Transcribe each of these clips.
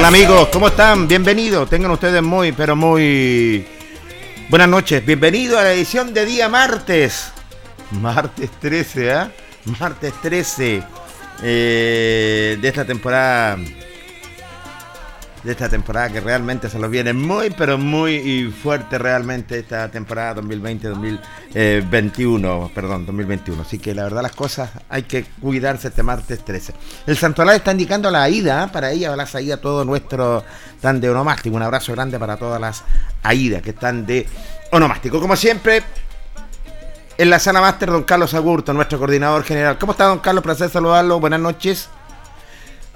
Tal amigos? ¿Cómo están? Bienvenidos. Tengan ustedes muy, pero muy buenas noches. Bienvenido a la edición de día martes. Martes 13, ¿ah? ¿eh? Martes 13 de esta temporada de esta temporada que realmente se los viene muy, pero muy fuerte realmente esta temporada 2020-2021, perdón, 2021. Así que la verdad las cosas hay que cuidarse este martes 13. El Santoral está indicando la ida, para ella la salida todo nuestro tan de onomástico. Un abrazo grande para todas las AIDA que están de onomástico. Como siempre, en la sala máster, don Carlos Agurto, nuestro coordinador general. ¿Cómo está, don Carlos? Placer saludarlo. Buenas noches.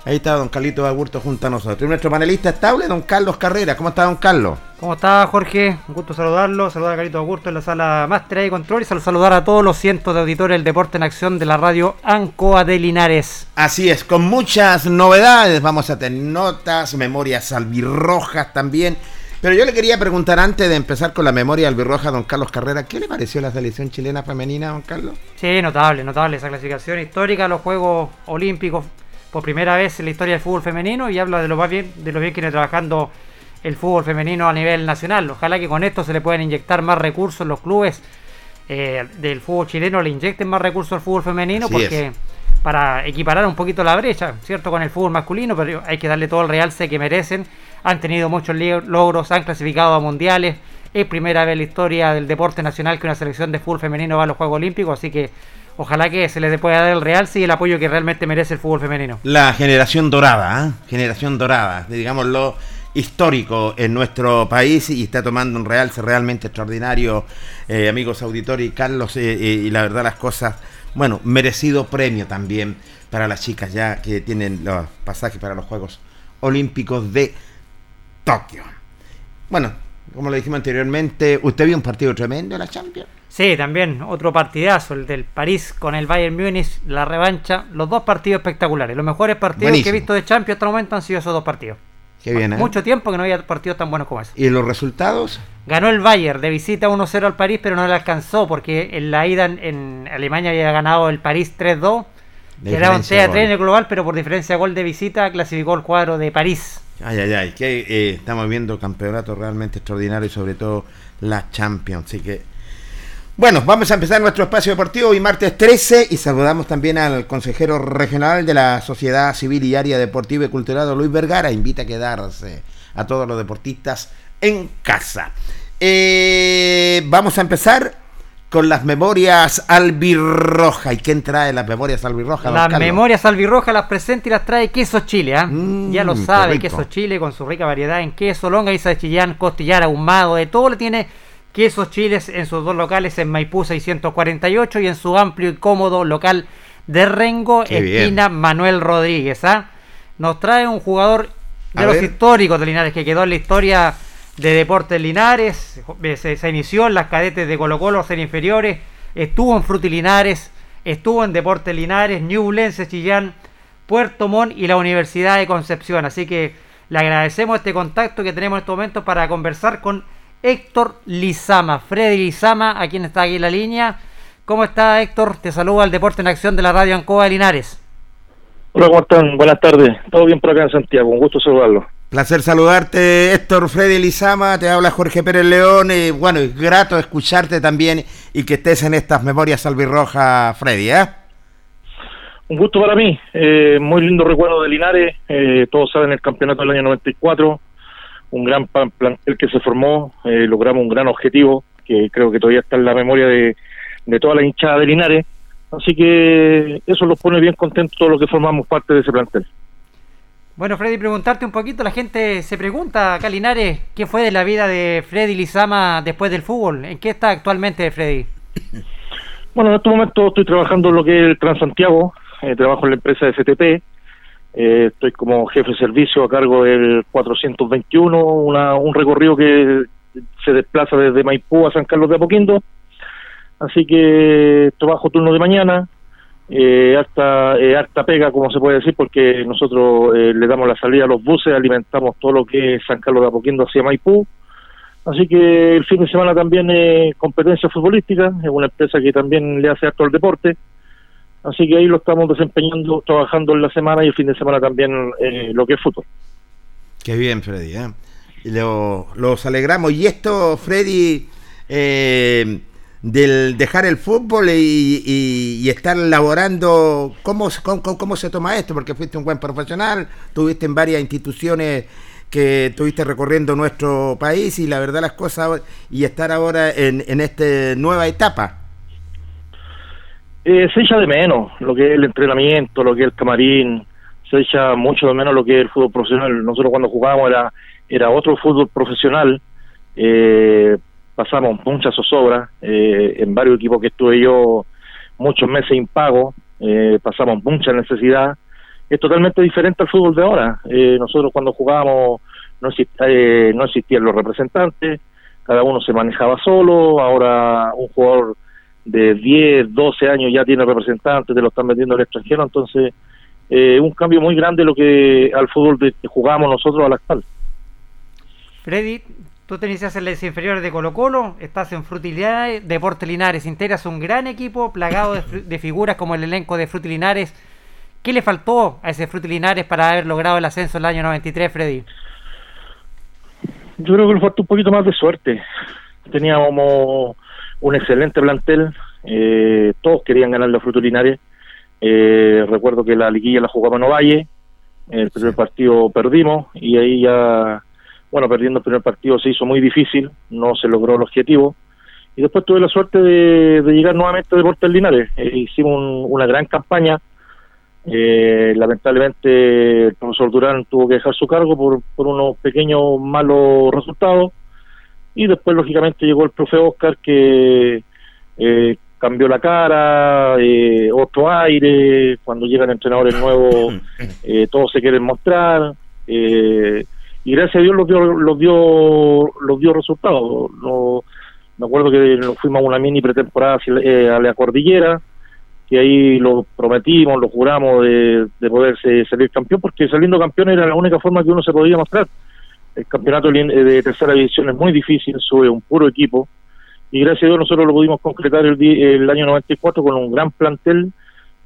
Ahí está don Carlito Agurto junto a nosotros. Y nuestro panelista estable, don Carlos Carrera. ¿Cómo está, don Carlos? ¿Cómo está, Jorge? Un gusto saludarlo. Saludar a Carlito Agurto en la sala Máster y Control y saludar a todos los cientos de auditores del Deporte en Acción de la radio Ancoa de Linares. Así es, con muchas novedades. Vamos a tener notas, memorias albirrojas también. Pero yo le quería preguntar antes de empezar con la memoria albirroja, don Carlos Carrera, ¿qué le pareció la selección chilena femenina, don Carlos? Sí, notable, notable esa clasificación histórica a los Juegos Olímpicos por primera vez en la historia del fútbol femenino y habla de lo, bien, de lo bien que viene trabajando el fútbol femenino a nivel nacional. Ojalá que con esto se le puedan inyectar más recursos los clubes eh, del fútbol chileno, le inyecten más recursos al fútbol femenino porque para equiparar un poquito la brecha, ¿cierto? Con el fútbol masculino, pero hay que darle todo el realce que merecen. Han tenido muchos logros, han clasificado a mundiales. Es primera vez en la historia del deporte nacional que una selección de fútbol femenino va a los Juegos Olímpicos, así que ojalá que se les pueda dar el realce y el apoyo que realmente merece el fútbol femenino. La generación dorada, ¿eh? generación dorada, digámoslo histórico en nuestro país y está tomando un realce realmente extraordinario, eh, amigos auditores Carlos, eh, eh, y la verdad las cosas, bueno, merecido premio también para las chicas ya que tienen los pasajes para los Juegos Olímpicos de Tokio. Bueno, como lo dijimos anteriormente, ¿usted vio un partido tremendo en la Champions? Sí, también otro partidazo, el del París con el Bayern Múnich, la revancha, los dos partidos espectaculares. Los mejores partidos que he visto de Champions hasta el momento han sido esos dos partidos. Qué bien, ¿eh? Mucho tiempo que no había partidos tan buenos como ese. ¿Y los resultados? Ganó el Bayern de visita 1-0 al París, pero no le alcanzó porque en la ida en, Alemania había ganado el París 3-2. De Que era un diferencia de 3 en el global, pero por diferencia de gol de visita clasificó el cuadro de París. Ay, ay, ay, que eh, estamos viendo campeonatos realmente extraordinarios y sobre todo la Champions. Así que, bueno, vamos a empezar nuestro espacio deportivo hoy martes 13 y saludamos también al consejero regional de la Sociedad Civil y Área Deportiva y Cultural, Luis Vergara. Invita a quedarse a todos los deportistas en casa. Eh, vamos a empezar con las memorias albirroja. ¿Y quién trae las memorias albirroja? Las memorias albirrojas las presenta y las trae Queso Chile. Mm, ya lo sabe. Queso Chile con su rica variedad en queso, longaniza de Chillán, costillar ahumado, de todo le tiene Quesos Chiles en sus dos locales en Maipú 648 y en su amplio y cómodo local de Rengo, Qué bien. esquina Manuel Rodríguez. ¿ah? Nos trae un jugador de A los ver. históricos de Linares que quedó en la historia de Deportes Linares. Se, se inició en las cadetes de Colo Colo, ser inferiores. Estuvo en Frutilinares, estuvo en Deportes Linares, Ñublense, Chillán, Puerto Montt y la Universidad de Concepción. Así que le agradecemos este contacto que tenemos en estos momentos para conversar con Héctor Lizama, Freddy Lizama, a quien está aquí en la línea. ¿Cómo está Héctor? Te saluda el Deporte en Acción de la Radio Ancoa de Linares. Hola, ¿cómo están? Buenas tardes. Todo bien por acá en Santiago. Un gusto saludarlo. Placer saludarte, Héctor Freddy Lizama, te habla Jorge Pérez León, y bueno, es grato escucharte también y que estés en estas memorias albirrojas, Freddy, ¿eh? Un gusto para mí. Eh, muy lindo recuerdo de Linares. Eh, todos saben el campeonato del año 94. Un gran plantel que se formó. Eh, logramos un gran objetivo que creo que todavía está en la memoria de, de toda la hinchada de Linares. Así que eso los pone bien contentos todos los que formamos parte de ese plantel. Bueno, Freddy, preguntarte un poquito, la gente se pregunta acá, Linares, ¿qué fue de la vida de Freddy Lizama después del fútbol? ¿En qué está actualmente Freddy? Bueno, en este momento estoy trabajando en lo que es el Transantiago, eh, trabajo en la empresa FTP, eh, estoy como jefe de servicio a cargo del 421, una, un recorrido que se desplaza desde Maipú a San Carlos de Apoquindo, así que trabajo turno de mañana, eh, harta, eh, harta pega, como se puede decir, porque nosotros eh, le damos la salida a los buses, alimentamos todo lo que San Carlos de Apoquindo hacia Maipú, Así que el fin de semana también eh, competencia futbolística, es una empresa que también le hace harto al deporte. Así que ahí lo estamos desempeñando, trabajando en la semana y el fin de semana también eh, lo que es fútbol. Qué bien, Freddy, ¿eh? Lo- los alegramos. Y esto, Freddy, eh, del dejar el fútbol y, estar laborando, ¿cómo, cómo, cómo se toma esto? Porque fuiste un buen profesional, tuviste en varias instituciones que estuviste recorriendo nuestro país y la verdad las cosas y estar ahora en, en esta nueva etapa. Eh, se echa de menos lo que es el entrenamiento, lo que es el camarín, se echa mucho de menos lo que es el fútbol profesional. Nosotros cuando jugábamos era, era otro fútbol profesional, eh, pasamos muchas zozobras, eh, en varios equipos que estuve yo muchos meses impago, eh, pasamos mucha necesidad. Es totalmente diferente al fútbol de ahora. Eh, nosotros cuando jugábamos no, exist- eh, no existían los representantes, cada uno se manejaba solo, ahora un jugador de 10, 12 años ya tiene representantes, te lo están vendiendo al extranjero, entonces eh, un cambio muy grande lo que al fútbol de, que jugamos nosotros al actual. Freddy, tú te inicias en las inferiores de Colo Colo, estás en Frutilinares, Deportes Linares, integras un gran equipo plagado de, figuras como el elenco de Frutilinares. ¿Qué le faltó a ese Frutilinares para haber logrado el ascenso en el año 93, Freddy? Yo creo que le falta un poquito más de suerte. Teníamos un excelente plantel, eh, todos querían ganar la Frutulinares. Eh, recuerdo que la liguilla la jugaba en Ovalle, el primer partido perdimos y ahí ya, bueno, perdiendo el primer partido se hizo muy difícil, no se logró el objetivo. Y después tuve la suerte de, de llegar nuevamente a Deportes Linares. Eh, hicimos un- una gran campaña. Eh, lamentablemente el profesor Durán tuvo que dejar su cargo por, por unos pequeños malos resultados y después lógicamente llegó el profe Oscar que eh, cambió la cara, eh, otro aire, cuando llegan entrenadores nuevos eh, todos se quieren mostrar eh, y gracias a Dios los dio, los dio, los dio resultados. No, me acuerdo que nos fuimos a una mini pretemporada eh, a la cordillera, que ahí lo prometimos, lo juramos de, de poderse salir campeón, porque saliendo campeón era la única forma que uno se podía mostrar. El campeonato de tercera división es muy difícil, sube un puro equipo, y gracias a Dios nosotros lo pudimos concretar el, el año 94 con un gran plantel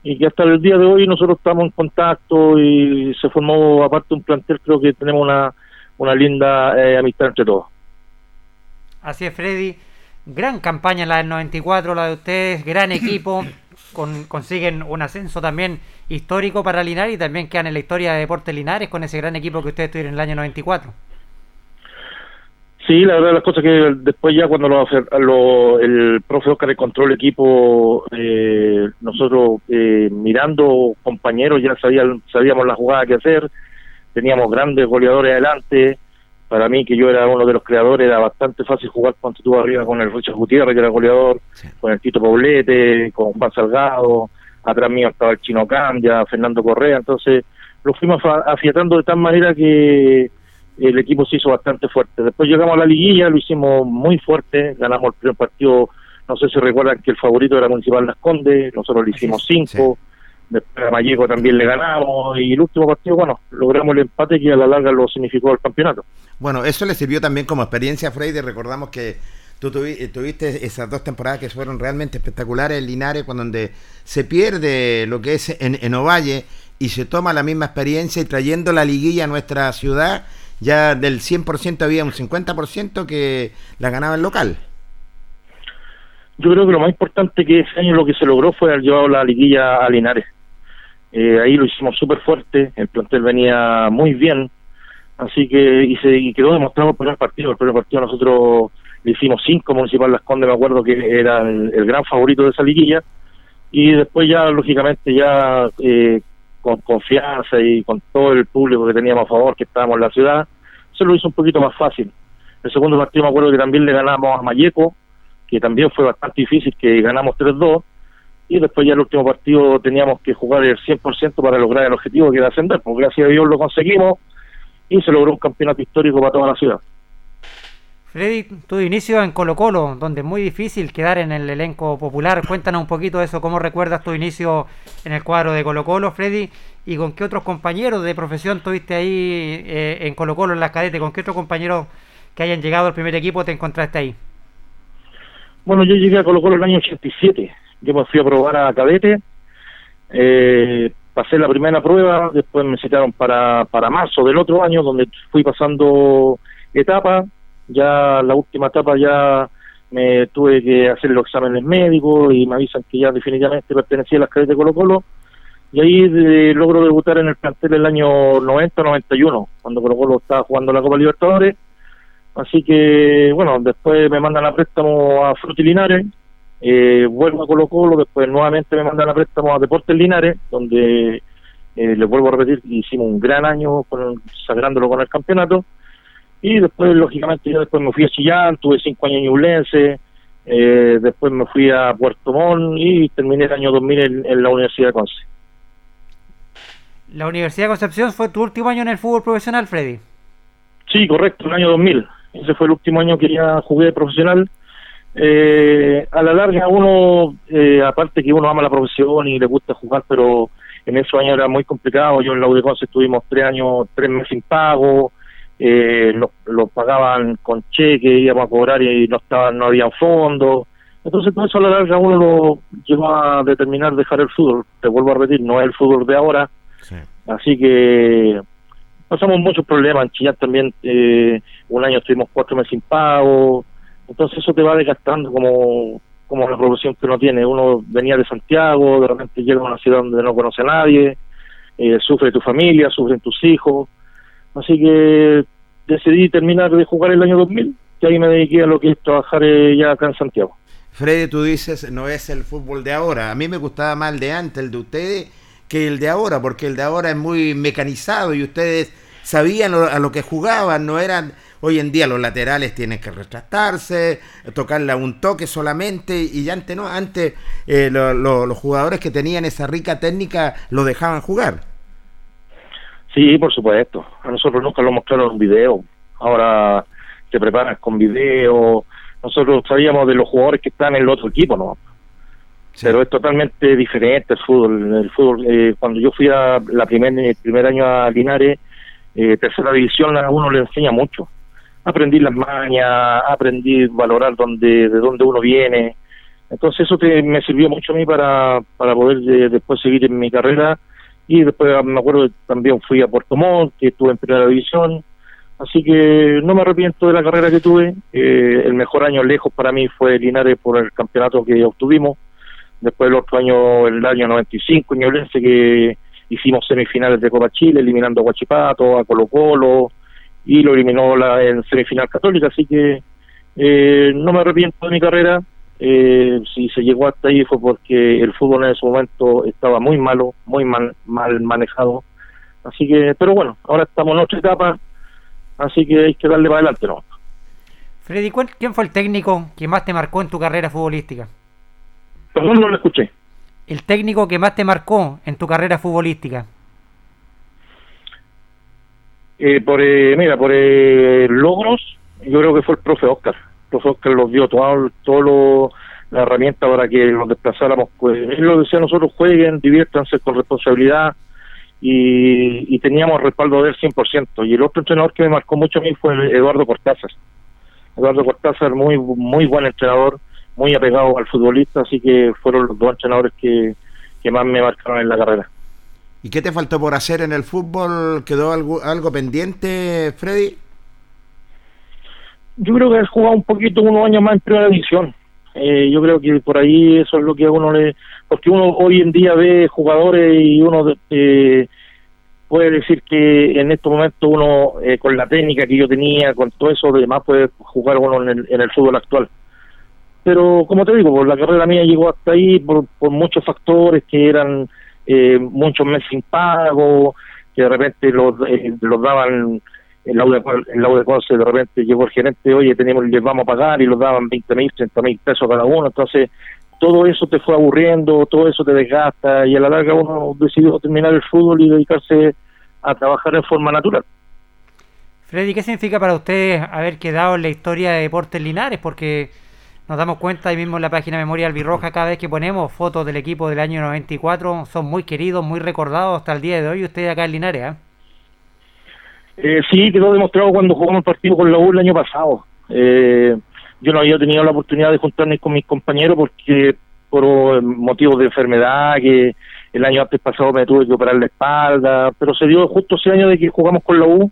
y que hasta el día de hoy nosotros estamos en contacto y se formó aparte un plantel, creo que tenemos una, una linda eh, amistad entre todos. Así es, Freddy. Gran campaña la del 94, la de ustedes, gran equipo, con, consiguen un ascenso también histórico para Linares y también quedan en la historia de Deportes Linares con ese gran equipo que ustedes tuvieron en el año 94. Sí, la verdad las cosas que después ya cuando lo, el profe Oscar encontró el equipo, eh, nosotros eh, mirando compañeros ya sabían, sabíamos la jugada que hacer, teníamos grandes goleadores adelante, para mí que yo era uno de los creadores era bastante fácil jugar cuando estuvo arriba con el Richard Gutiérrez que era goleador, con el Tito Poblete, con Juan Salgado, atrás mío estaba el Chino Cambia, Fernando Correa, entonces lo fuimos afiatando de tal manera que el equipo se hizo bastante fuerte. Después llegamos a la liguilla, lo hicimos muy fuerte, ganamos el primer partido, no sé si recuerdan que el favorito era Municipal Las Condes, nosotros le hicimos cinco, después a Mayeco también le ganamos, y el último partido, bueno, logramos el empate que a la larga lo significó el campeonato. Bueno, eso le sirvió también como experiencia, Freddy, recordamos que tú eh, tuviste esas dos temporadas que fueron realmente espectaculares en Linares, cuando donde se pierde lo que es en, en Ovalle y se toma la misma experiencia y trayendo la liguilla a nuestra ciudad ya del 100% había un 50% que la ganaba el local. Yo creo que lo más importante que ese año lo que se logró fue haber llevado la liguilla a Linares. Eh, ahí lo hicimos súper fuerte, el plantel venía muy bien, así que y, se, quedó demostrado el primer partido. El primer partido nosotros le hicimos cinco, Municipal Las Condes, me acuerdo que era el, gran favorito de esa liguilla, y después ya, lógicamente, ya eh, con confianza y con todo el público que teníamos a favor, que estábamos en la ciudad, se lo hizo un poquito más fácil. El segundo partido me acuerdo que también le ganamos a Mayeco, que también fue bastante difícil, que ganamos 3-2, y después ya el último partido teníamos que jugar el 100% para lograr el objetivo que era ascender, porque gracias a Dios lo conseguimos y se logró un campeonato histórico para toda la ciudad. Freddy, tu inicio en Colo Colo, donde es muy difícil quedar en el elenco popular. Cuéntanos un poquito de eso, cómo recuerdas tu inicio en el cuadro de Colo Colo, Freddy, y con qué otros compañeros de profesión tuviste ahí eh, en Colo Colo, en las cadetes, con qué otros compañeros que hayan llegado al primer equipo te encontraste ahí. Bueno, yo llegué a Colo Colo el año 87, yo me fui a probar a cadete, eh, pasé la primera prueba, después me citaron para, para marzo del otro año, donde fui pasando etapas ya la última etapa ya me tuve que hacer los exámenes médicos y me avisan que ya definitivamente pertenecía a las cadetes de Colo Colo y ahí de, logro debutar en el plantel el año 90-91 cuando Colo Colo estaba jugando la Copa Libertadores. Así que bueno después me mandan a préstamo a Frutilinares eh, vuelvo a Colo Colo después nuevamente me mandan a préstamo a Deportes Linares donde eh, les vuelvo a repetir hicimos un gran año con, sacrándolo con el campeonato y después, lógicamente, yo después me fui a Chillán, tuve cinco años en Ñublense, eh, después me fui a Puerto Montt y terminé el año 2000 en, la Universidad de Conce. ¿La Universidad de Concepción fue tu último año en el fútbol profesional, Freddy? Sí, correcto, el año 2000. Ese fue el último año que ya jugué profesional. Eh, a la larga uno, eh, aparte que uno ama la profesión y le gusta jugar, pero en esos años era muy complicado. Yo en la Conce estuvimos tres años, tres meses sin pago, eh, lo, pagaban con cheque, íbamos a cobrar y no estaban, no había fondos. Entonces todo eso a la larga uno lo llevó a determinar dejar el fútbol. Te vuelvo a repetir, no es el fútbol de ahora. Así que pasamos muchos problemas. En Chillán también eh, un año estuvimos cuatro meses sin pago. Entonces eso te va desgastando como, como la profesión que uno tiene. Uno venía de Santiago, de repente llega a una ciudad donde no conoce a nadie, eh, sufre tu familia, sufren tus hijos Así que decidí terminar de jugar el año 2000 y ahí me dediqué a lo que es trabajar eh, ya acá en Santiago. Freddy, tú dices, no es el fútbol de ahora. A mí me gustaba más el de antes, el de ustedes, que el de ahora, porque el de ahora es muy mecanizado y ustedes sabían a lo que jugaban, no eran... Hoy en día los laterales tienen que retractarse, tocarle a un toque solamente, y antes no, antes eh, los jugadores que tenían esa rica técnica lo dejaban jugar. Sí, por supuesto. A nosotros nunca lo mostraron en video. Ahora se preparan con video. Nosotros sabíamos de los jugadores que están en el otro equipo, ¿no? pero es totalmente diferente el fútbol. El fútbol eh, cuando yo fui a la primer, el primer año a Linares, eh, tercera división, a uno le enseña mucho. Aprendí las mañas, aprendí valorar dónde, de dónde uno viene. Entonces eso me sirvió mucho a mí para, para poder eh, después seguir en mi carrera. Y después me acuerdo que también fui a Puerto Montt, que estuve en primera división. Así que no me arrepiento de la carrera que tuve. el mejor año lejos para mí fue Linares por el campeonato que obtuvimos después el otro año, el año 95, Ñublense, que hicimos semifinales de Copa Chile, eliminando a Guachipato, a Colo Colo, y lo eliminó la, en semifinal católica, así que eh, no me arrepiento de mi carrera, eh, si se llegó hasta ahí fue porque el fútbol en ese momento estaba muy malo, muy mal, mal manejado, así que, pero bueno, ahora estamos en otra etapa, así que hay que darle para adelante, ¿no? Freddy, ¿quién fue el técnico que más te marcó en tu carrera futbolística? Perdón, no lo escuché. El técnico que más te marcó en tu carrera futbolística. Eh, por, eh, mira, por eh, logros, yo creo que fue el profe Oscar. Profe Oscar los dio todo, todo la herramienta para que nos desplazáramos. Pues, él lo decía nosotros, jueguen, diviértanse con responsabilidad y, teníamos respaldo de él 100%. Y el otro entrenador que me marcó mucho a mí fue Eduardo Cortázar. Eduardo Cortázar, muy, muy buen entrenador, muy apegado al futbolista, así que fueron los dos entrenadores que, más me marcaron en la carrera. ¿Y qué te faltó por hacer en el fútbol? ¿Quedó algo, algo pendiente, Freddy? Yo creo que he jugado un poquito, unos años más en primera división. Eh, yo creo que por ahí eso es lo que a uno le... Porque uno hoy en día ve jugadores y uno eh, puede decir que en estos momentos uno, eh, con la técnica que yo tenía, con todo eso, además puede jugar uno en el, en el fútbol actual pero como te digo, la carrera mía llegó hasta ahí por, muchos factores que eran eh, muchos meses sin pago, que de repente los, eh, los daban en la de Conce, de repente llegó el gerente, oye, tenemos, les vamos a pagar y los daban 20 mil, 30 mil pesos cada uno, entonces todo eso te fue aburriendo, todo eso te desgasta y a la larga uno decidió terminar el fútbol y dedicarse a trabajar en forma natural. Freddy, ¿qué significa para usted haber quedado en la historia de Deportes Linares? Porque nos damos cuenta ahí mismo en la página Memoria Albirroja, cada vez que ponemos fotos del equipo del año 94, son muy queridos, muy recordados hasta el día de hoy, ustedes acá en Linares. ¿eh? Eh, sí, quedó demostrado cuando jugamos el partido con la U el año pasado. Eh, yo no había tenido la oportunidad de juntarme con mis compañeros porque por motivos de enfermedad, que el año antes pasado me tuve que operar la espalda, pero se dio justo ese año de que jugamos con la U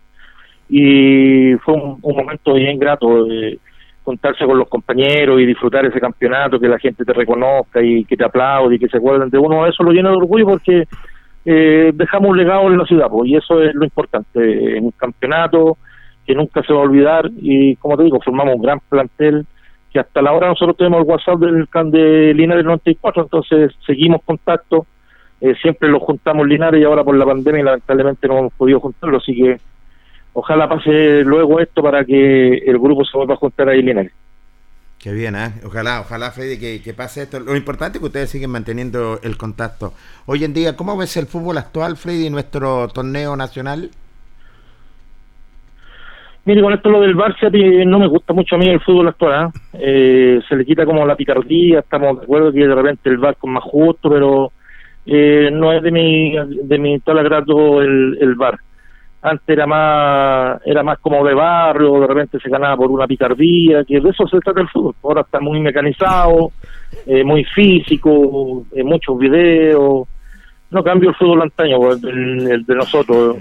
y fue un, momento bien grato. Eh, contarse con los compañeros y disfrutar ese campeonato, que la gente te reconozca y que te aplaude y que se acuerden de uno, eso lo llena de orgullo porque eh, dejamos un legado en la ciudad, pues, y eso es lo importante, en un campeonato que nunca se va a olvidar y como te digo, formamos un gran plantel que hasta la hora nosotros tenemos el WhatsApp del de Linares 94, entonces seguimos contacto, eh, siempre lo juntamos Linares y ahora por la pandemia lamentablemente no hemos podido juntarlo, así que ojalá pase luego esto para que el grupo se vuelva a juntar ahí Linares. Qué bien, ¿eh? Ojalá, ojalá, Freddy, que, pase esto. Lo importante es que ustedes siguen manteniendo el contacto. Hoy en día, ¿cómo ves el fútbol actual, Freddy, nuestro torneo nacional? Mire, con esto lo del Barça no me gusta mucho a mí el fútbol actual. ¿eh? Eh, se le quita como la picardía, estamos de acuerdo que de repente el VAR es más justo, pero eh, no es de mi, de mi tal agrado el, el VAR antes era más era más como de barrio, de repente se ganaba por una picardía, que de eso se trata el fútbol. Ahora está muy mecanizado, eh, muy físico, eh, muchos videos. No cambio el fútbol antaño, pues, el, de nosotros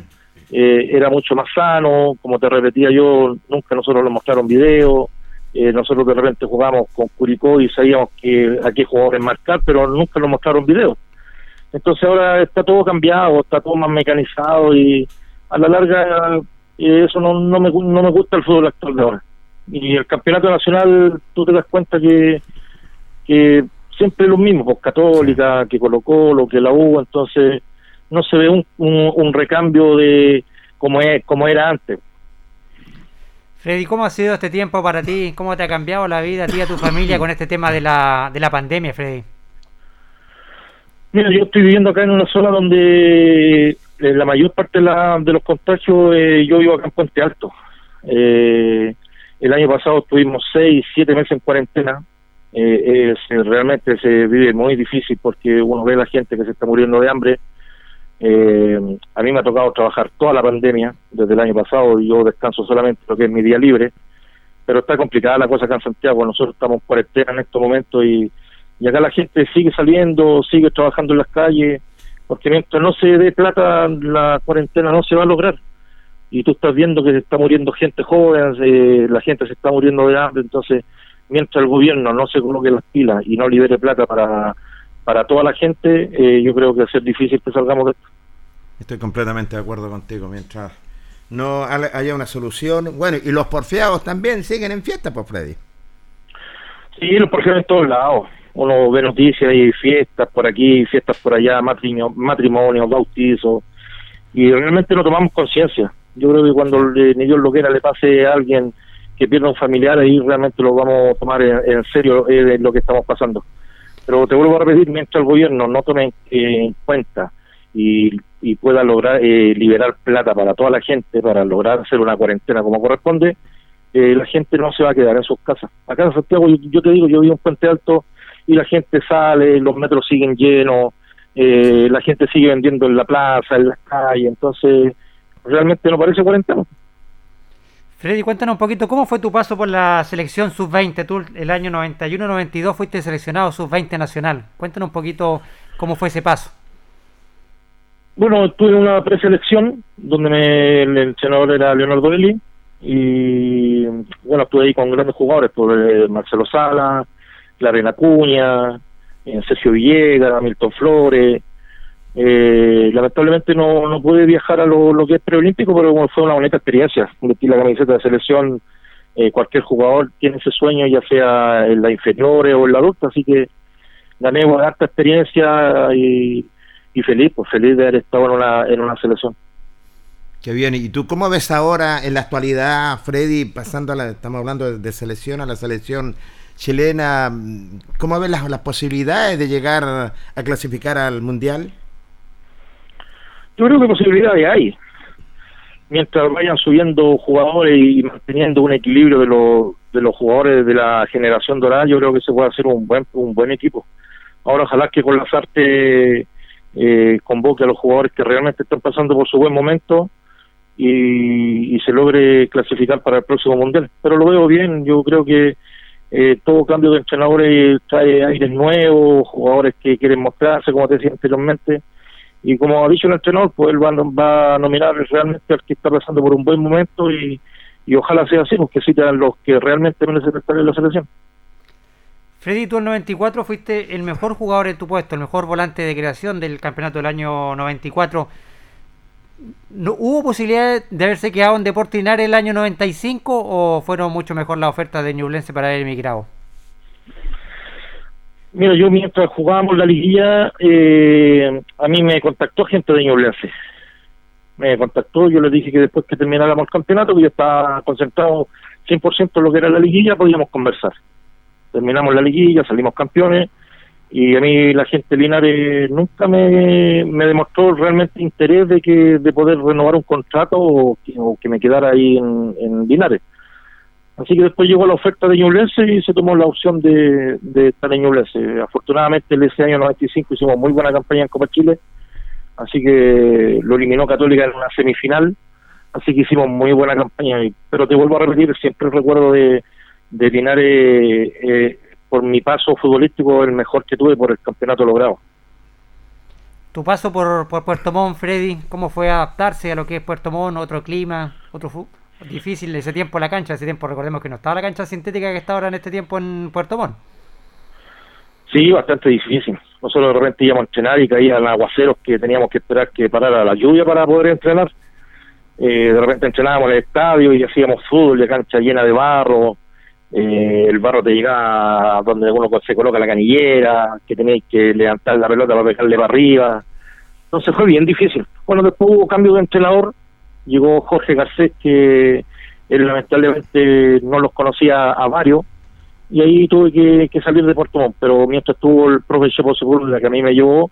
eh, era mucho más sano, como te repetía yo, nunca nosotros nos mostraron videos. nosotros de repente jugamos con Curicó y sabíamos que a qué jugadores marcar, pero nunca nos mostraron videos. Entonces ahora está todo cambiado, está todo más mecanizado y a la larga eh, eso no, no, me, no me gusta el fútbol actual de ahora. Y el campeonato nacional, tú te das cuenta que, que siempre lo mismo, pues Católica, que Colo Colo, que la U, entonces no se ve un, un, recambio de como, es, como era antes. Freddy, ¿cómo ha sido este tiempo para ti? ¿Cómo te ha cambiado la vida a ti y a tu familia con este tema de la, de la pandemia, Freddy? Mira, yo estoy viviendo acá en una zona donde eh, la mayor parte de, la, de los contagios eh, yo vivo acá en Puente Alto. Eh, el año pasado estuvimos seis, siete meses en cuarentena. eh, es, realmente se vive muy difícil porque uno ve a la gente que se está muriendo de hambre. Eh, a mí me ha tocado trabajar toda la pandemia desde el año pasado y yo descanso solamente lo que es mi día libre, pero está complicada la cosa acá en Santiago. Nosotros estamos en cuarentena en estos momentos y acá la gente sigue saliendo, sigue trabajando en las calles, porque mientras no se dé plata la cuarentena no se va a lograr. Y tú estás viendo que se está muriendo gente joven, eh, la gente se está muriendo de hambre, entonces mientras el gobierno no se coloque las pilas y no libere plata para, para toda la gente, eh, yo creo que va a ser difícil que salgamos de esto. Estoy completamente de acuerdo contigo, mientras no haya una solución. Bueno, y los porfiados también siguen en fiesta, pues Freddy. Sí, los porfiados en todos lados. Uno ve noticias y fiestas por aquí, fiestas por allá, matrimonios, matrimonio, bautizos, y realmente no tomamos conciencia. Yo creo que cuando ni Dios lo quiera le pase a alguien que pierda un familiar, ahí realmente lo vamos a tomar en, serio eh, lo que estamos pasando. Pero te vuelvo a repetir, mientras el gobierno no tome en cuenta y, pueda lograr eh, liberar plata para toda la gente, para lograr hacer una cuarentena como corresponde, eh, la gente no se va a quedar en sus casas. Acá en Santiago, yo, te digo, yo vivo en Puente Alto y la gente sale, los metros siguen llenos, la gente sigue vendiendo en la plaza, en las calles, entonces realmente no parece cuarentena. Freddy, cuéntanos un poquito, ¿cómo fue tu paso por la selección sub-20? Tú el año 91-92 fuiste seleccionado sub-20 nacional. Cuéntanos un poquito cómo fue ese paso. Bueno, tuve una preselección donde me, el entrenador era Leonardo Eli y bueno, estuve ahí con grandes jugadores, por eh, Marcelo Sala, Clarena Cuña, Sergio Villegas, Milton Flores, eh, lamentablemente no, no pude viajar a lo, que es preolímpico, pero fue una bonita experiencia. Vestir la camiseta de selección, eh, cualquier jugador tiene ese sueño, ya sea en la inferiores o en la adulta, así que gané una alta experiencia y, feliz, pues feliz de haber estado en una, selección. Qué bien, ¿y tú cómo ves ahora en la actualidad, Freddy, pasando a la, estamos hablando de, selección a la selección chilena, ¿cómo ves las, posibilidades de llegar a clasificar al Mundial? Yo creo que posibilidades hay. Mientras vayan subiendo jugadores y manteniendo un equilibrio de los, de los jugadores de la generación dorada, yo creo que se puede hacer un buen, un buen equipo. Ahora ojalá que con las artes eh, convoque a los jugadores que realmente están pasando por su buen momento y, se logre clasificar para el próximo mundial. Pero lo veo bien, yo creo que eh, todo cambio de entrenadores trae aires nuevos, jugadores que quieren mostrarse, como te decía anteriormente y como ha dicho el entrenador, pues él va, a nominar realmente al que está pasando por un buen momento y, ojalá sea así, porque sean los que realmente merecen estar en la selección. Freddy, tú en el 94 fuiste el mejor jugador en tu puesto, el mejor volante de creación del campeonato del año 94. ¿No, ¿Hubo posibilidad de haberse quedado en Deportes Linares el año 95 o fueron mucho mejor las ofertas de Ñublense para haber emigrado? Mira, yo mientras jugábamos la liguilla, eh, a mí me contactó gente de Ñublense. Me contactó, yo le dije que después que termináramos el campeonato, que yo estaba concentrado 100% en lo que era la liguilla, podíamos conversar. Terminamos la liguilla, salimos campeones, y a mí la gente de Linares nunca me, demostró realmente interés de que de poder renovar un contrato o que, me quedara ahí en, en Linares. Así que después llegó la oferta de Ñublense y se tomó la opción de, estar en Ñublense. Afortunadamente, en ese año 95 hicimos muy buena campaña en Copa Chile, así que lo eliminó Católica en una semifinal, así que hicimos muy buena campaña. Pero te vuelvo a repetir, siempre recuerdo de, de Linares, eh, por mi paso futbolístico, el mejor que tuve por el campeonato logrado. Tu paso por, por Puerto Montt, Freddy, ¿cómo fue adaptarse a lo que es Puerto Montt, otro clima, otro fútbol? difícil ese tiempo la cancha, ese tiempo recordemos que no estaba la cancha sintética que está ahora en este tiempo en Puerto Montt. Sí, bastante difícil. Nosotros de repente íbamos a entrenar y caían aguaceros que teníamos que esperar que parara la lluvia para poder entrenar. Eh, de repente entrenábamos en el estadio y hacíamos fútbol de cancha llena de barro. Eh, el barro te llegaba donde uno se coloca la canillera, que tenéis que levantar la pelota para pegarle para arriba. Entonces fue bien difícil. Bueno, después hubo cambio de entrenador llegó Jorge Garcés, que él lamentablemente no los conocía a varios, y ahí tuve que, salir de Puerto Montt, pero mientras estuvo el profe Chepo Sepúlveda, que a mí me llevó,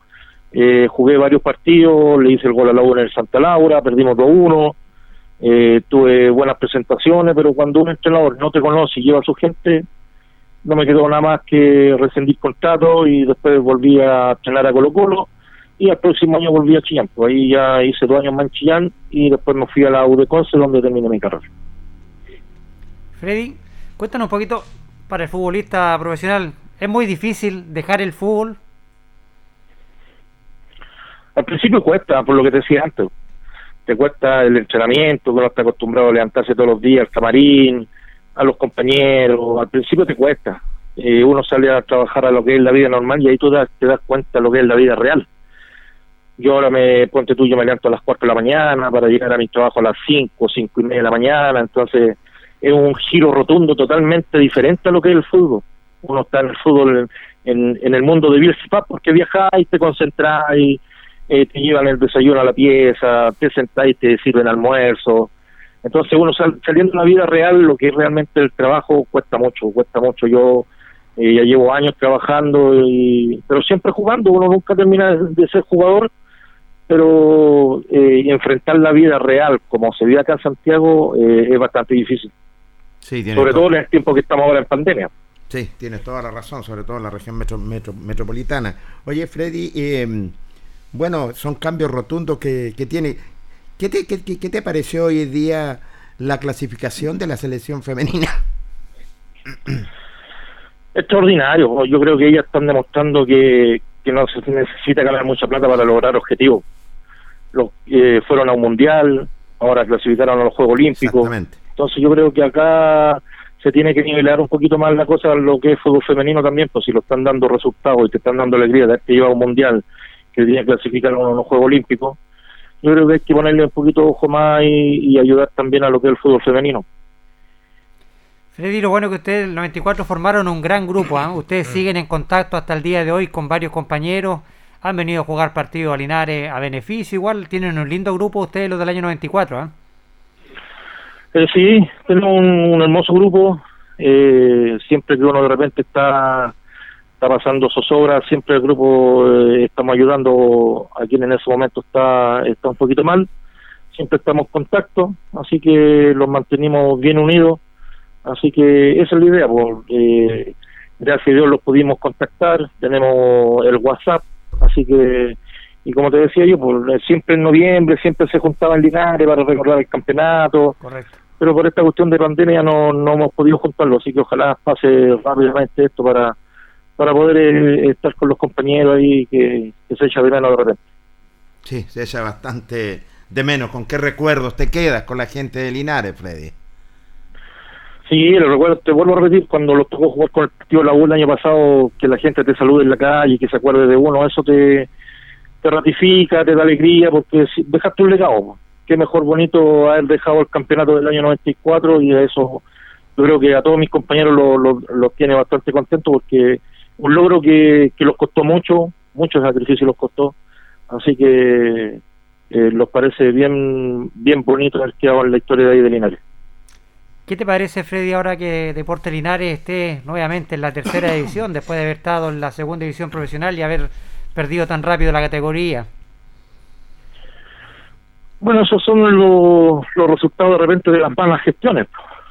eh, jugué varios partidos, le hice el gol a la en el Santa Laura, perdimos 2-1, eh, tuve buenas presentaciones, pero cuando un entrenador no te conoce y lleva a su gente, no me quedó nada más que rescindir contrato y después volví a entrenar a Colo Colo y al próximo año volví a Chillán. Pues ahí ya hice dos años más en Chillán y después me fui a la UDECONCE donde terminé mi carrera. Freddy, cuéntanos un poquito para el futbolista profesional. ¿Es muy difícil dejar el fútbol? Al principio cuesta, por lo que te decía antes. Te cuesta el entrenamiento, que uno está acostumbrado a levantarse todos los días al camarín, a los compañeros. Al principio te cuesta. Eh, uno sale a trabajar a lo que es la vida normal y ahí tú te das cuenta de lo que es la vida real. Yo ahora me, ponte tú, yo me levanto a las 4 de la mañana para llegar a mi trabajo a las 5, 5 y media de la mañana, entonces es un giro rotundo totalmente diferente a lo que es el fútbol. Uno está en el fútbol en, en el mundo de Bielsa porque viajáis, te concentráis, eh, te llevan el desayuno a la pieza, te sentáis, te sirven almuerzo. Entonces uno saliendo en la vida real, lo que es realmente el trabajo cuesta mucho, cuesta mucho. Yo eh, ya llevo años trabajando, y, pero siempre jugando, uno nunca termina de ser jugador pero eh, enfrentar la vida real como se vive acá en Santiago eh, es bastante difícil. Sí, sobre todo. en el tiempo que estamos ahora en pandemia. Sí, tienes toda la razón, sobre todo en la región metro, metropolitana. Oye, Freddy, eh, bueno, son cambios rotundos que, que tiene. ¿Qué te, qué, qué te pareció hoy día la clasificación de la selección femenina? Extraordinario. Yo creo que ellas están demostrando que, que no se necesita ganar mucha plata para lograr objetivos. Los, eh, fueron a un mundial, ahora clasificaron a los Juegos Olímpicos. Entonces yo creo que acá se tiene que nivelar un poquito más la cosa lo que es fútbol femenino también, pues si lo están dando resultados y te están dando alegría de que lleva un mundial, que día clasificaron a los Juegos Olímpicos, yo creo que hay que ponerle un poquito ojo más y, y ayudar también a lo que es el fútbol femenino. Freddy, lo bueno que ustedes, el 94, formaron un gran grupo. ¿ah? Ustedes siguen en contacto hasta el día de hoy con varios compañeros. Han venido a jugar partidos a Linares a beneficio. Igual tienen un lindo grupo ustedes, los del año 94. ¿ah? Eh, sí, tenemos un, hermoso grupo. Eh, siempre que uno de repente está está pasando zozobra, siempre el grupo eh, estamos ayudando a quien en ese momento está, está un poquito mal. Siempre estamos en contacto, así que los mantenimos bien unidos Así que esa es la idea, porque gracias a Dios los pudimos contactar, tenemos el WhatsApp, así que, y como te decía yo, pues, siempre en noviembre, siempre se juntaban Linares para recordar el campeonato, Correcto. pero por esta cuestión de pandemia no, no hemos podido juntarlo, así que ojalá pase rápidamente esto para para poder eh, estar con los compañeros ahí que, que se echa de menos de repente. Sí, se echa bastante de menos. ¿Con qué recuerdos te quedas con la gente de Linares, Freddy? Sí, lo recuerdo, te vuelvo a repetir, cuando lo tocó jugar con el partido de la U el año pasado, que la gente te salude en la calle, que se acuerde de uno, eso te, te ratifica, te da alegría, porque dejaste un legado. Qué mejor bonito haber dejado el campeonato del año 94 y eso yo creo que a todos mis compañeros los lo, tiene bastante contentos porque un logro que, que los costó mucho, muchos sacrificios los costó, así que eh, los parece bien bien bonito haber quedado en la historia de ahí de Linares. ¿Qué te parece, Freddy, ahora que Deporte Linares esté nuevamente en la tercera división, después de haber estado en la segunda división profesional y haber perdido tan rápido la categoría? Bueno, esos son los, resultados de repente de las malas gestiones.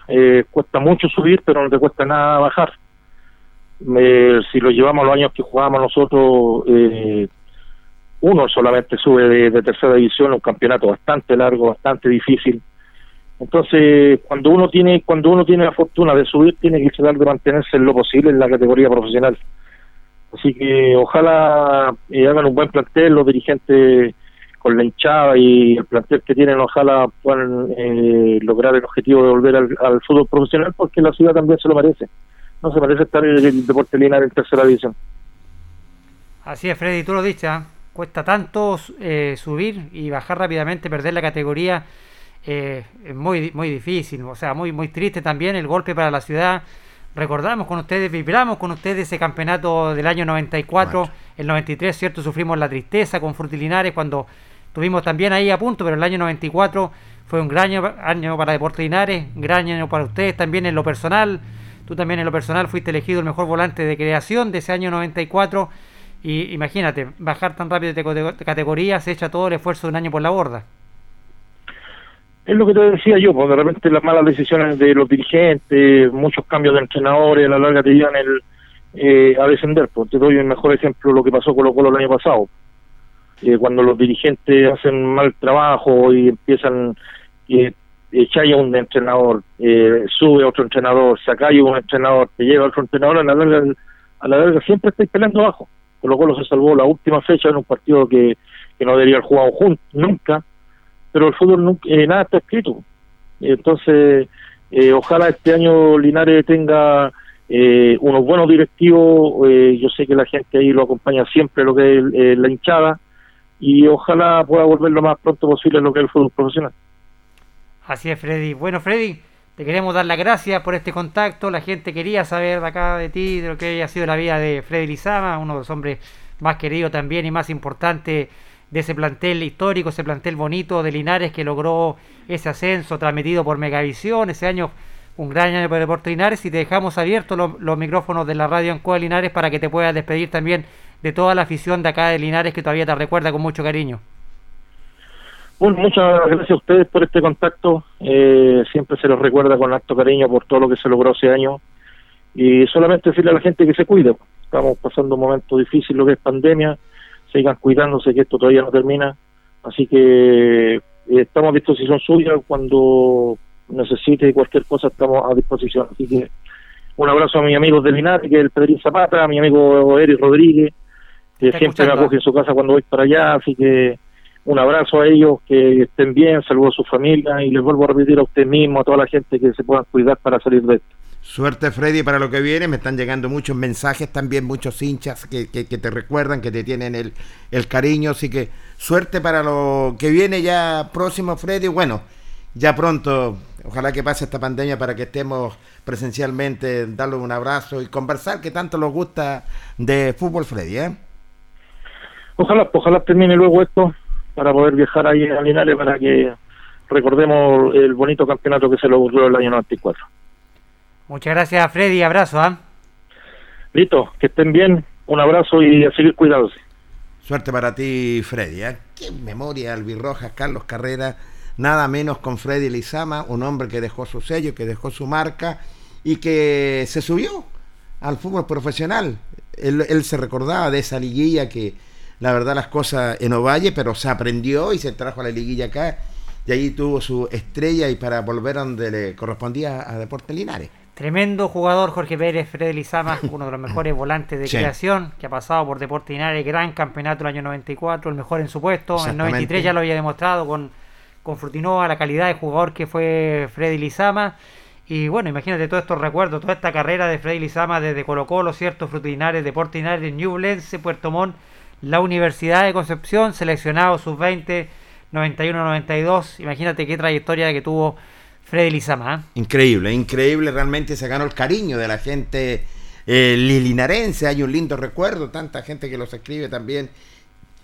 Eh, cuesta mucho subir, pero no te cuesta nada bajar. Eh, si lo llevamos los años que jugábamos nosotros, eh, uno solamente sube de, tercera división, un campeonato bastante largo, bastante difícil entonces, cuando uno tiene cuando uno tiene la fortuna de subir, tiene que tratar de mantenerse en lo posible en la categoría profesional. Así que ojalá eh, hagan un buen plantel, los dirigentes con la hinchada y el plantel que tienen, ojalá puedan eh, lograr el objetivo de volver al, fútbol profesional, porque la ciudad también se lo merece. No se merece estar en el deporte lineal en tercera división. Así es, Freddy, tú lo dices, ¿ah? cuesta tanto eh, subir y bajar rápidamente, perder la categoría eh, es muy, muy difícil, o sea, muy, muy triste también el golpe para la ciudad. Recordamos con ustedes, vibramos con ustedes ese campeonato del año 94, el 93, ¿cierto? Sufrimos la tristeza con Frutilinares cuando tuvimos también ahí a punto, pero el año 94 fue un gran año, para Deportes Linares, gran año para ustedes también en lo personal. Tú también en lo personal fuiste elegido el mejor volante de creación de ese año 94. Y imagínate, bajar tan rápido de categoría se echa todo el esfuerzo de un año por la borda. Es lo que te decía yo, porque de repente las malas decisiones de los dirigentes, muchos cambios de entrenadores, a la larga te llevan el, eh, a descender. Pues te doy un mejor ejemplo lo que pasó con los Colo el año pasado. Eh, cuando los dirigentes hacen mal trabajo y empiezan, eh, echáis a un entrenador, eh, sube a otro entrenador, sacáis a un entrenador, te llega otro entrenador, a la larga, a la larga siempre estáis peleando abajo. Colo Colo se salvó la última fecha en un partido que, no debería haber jugado juntos, nunca, pero el fútbol nunca, eh, nada está escrito. Entonces, eh, ojalá este año Linares tenga eh, unos buenos directivos, eh, yo sé que la gente ahí lo acompaña siempre lo que es eh, la hinchada, y ojalá pueda volver lo más pronto posible lo que es el fútbol profesional. Así es, Freddy. Bueno, Freddy, te queremos dar las gracias por este contacto. La gente quería saber de acá de ti, de lo que ha sido la vida de Freddy Lizama, uno de los hombres más queridos también y más importantes de ese plantel histórico, ese plantel bonito de Linares que logró ese ascenso transmitido por Megavisión. Ese año, un gran año para el Deporte Linares y te dejamos abiertos los, micrófonos de la radio Ancoa Linares para que te puedas despedir también de toda la afición de acá de Linares que todavía te recuerda con mucho cariño. Bueno, muchas gracias a ustedes por este contacto. Eh, siempre se los recuerda con alto cariño por todo lo que se logró ese año. Y solamente decirle a la gente que se cuide. Estamos pasando un momento difícil, lo que es pandemia. Sigan cuidándose, que esto todavía no termina. Así que eh, estamos a disposición suya. Cuando necesite cualquier cosa, estamos a disposición. Así que un abrazo a mis amigos de Linares, que es el Pedrín Zapata, a mi amigo Eric Rodríguez, que siempre me acoge en su casa cuando voy para allá. Así que un abrazo a ellos, que estén bien, saludos a su familia y les vuelvo a repetir a usted mismo, a toda la gente que se puedan cuidar para salir de esto. Suerte Freddy para lo que viene, me están llegando muchos mensajes también, muchos hinchas que, que- que te recuerdan, que te tienen el, el cariño, así que suerte para lo que viene ya próximo Freddy, bueno, ya pronto, ojalá que pase esta pandemia para que estemos presencialmente, darle un abrazo y conversar que tanto nos gusta de fútbol Freddy, ¿eh? Ojalá, ojalá termine luego esto para poder viajar ahí a Linares para que recordemos el bonito campeonato que se logró el año 94. Muchas gracias, Freddy. Abrazo, ¿ah? Listo, que estén bien, un abrazo y a seguir cuidándose. Suerte para ti, Freddy. ¿eh? Qué memoria, Albirrojas, Carlos Carrera, nada menos con Freddy Lizama, un hombre que dejó su sello, que dejó su marca y que se subió al fútbol profesional. Él, él se recordaba de esa liguilla que, la verdad, las cosas en Ovalle, pero se aprendió y se trajo a la liguilla acá. Y allí tuvo su estrella y para volver donde le correspondía a Deportes Linares. Tremendo jugador Jorge Pérez, Freddy Lizama, uno de los mejores volantes de Sí. creación, que ha pasado por Deportes Linares, gran campeonato el año 94, el mejor en su puesto. En Exactamente. 93 ya lo había demostrado con, con Frutinova, la calidad de jugador que fue Freddy Lizama. Y bueno, imagínate todos estos recuerdos, toda esta carrera de Freddy Lizama desde Colo Colo, ¿cierto? Frutilinares, Deportes Linares, Ñublense, Puerto Montt, la Universidad de Concepción, seleccionado sub-20, 91-92. Imagínate qué trayectoria que tuvo Freddy Lizama. ¿eh? Increíble, increíble, realmente se ganó el cariño de la gente eh, lilinarense, hay un lindo recuerdo, tanta gente que los escribe también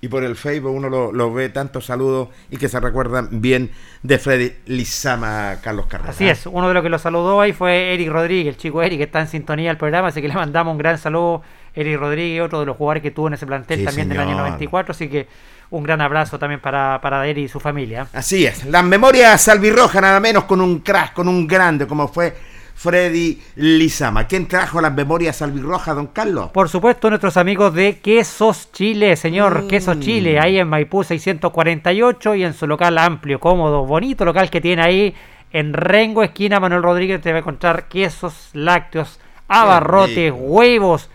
y por el Facebook uno lo, lo ve, tantos saludos y que se recuerdan bien de Freddy Lizama, Carlos Carrera. Así es, uno de los que lo saludó ahí fue Eric Rodríguez, el chico Eric que está en sintonía del programa, así que le mandamos un gran saludo. Eric Rodríguez, otro de los jugadores que tuvo en ese plantel Sí, también del año señor. 94, así que un gran abrazo también para, para Eric y su familia. Así es, las memorias albirrojas nada menos con un crack, con un grande como fue Freddy Lizama. ¿Quién trajo las memorias albirrojas, don Carlos? Por supuesto, nuestros amigos de Quesos Chile, señor, Mm. Quesos Chile, ahí en Maipú 648 y en su local amplio, cómodo, bonito local que tiene ahí en Rengo, esquina Manuel Rodríguez, te va a encontrar quesos lácteos, abarrotes, huevos,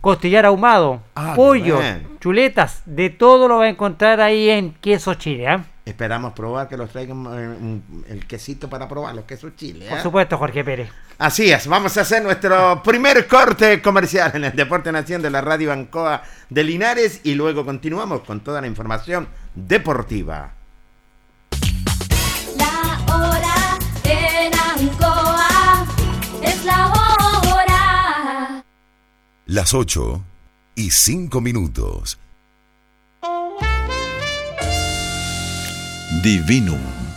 costillar ahumado, Ah, pollo, chuletas, de todo lo va a encontrar ahí en Quesos Chile, ¿ah? Esperamos probar que los traigan eh, el quesito para probar, los quesos chile. Por ¿eh? supuesto, Jorge Pérez. Así es, vamos a hacer nuestro primer corte comercial en el Deporte Nación de la Radio Ancoa de Linares y luego continuamos con toda la información deportiva. La hora en Ancoa es la hora. Las 8 y 5 minutos. Divinum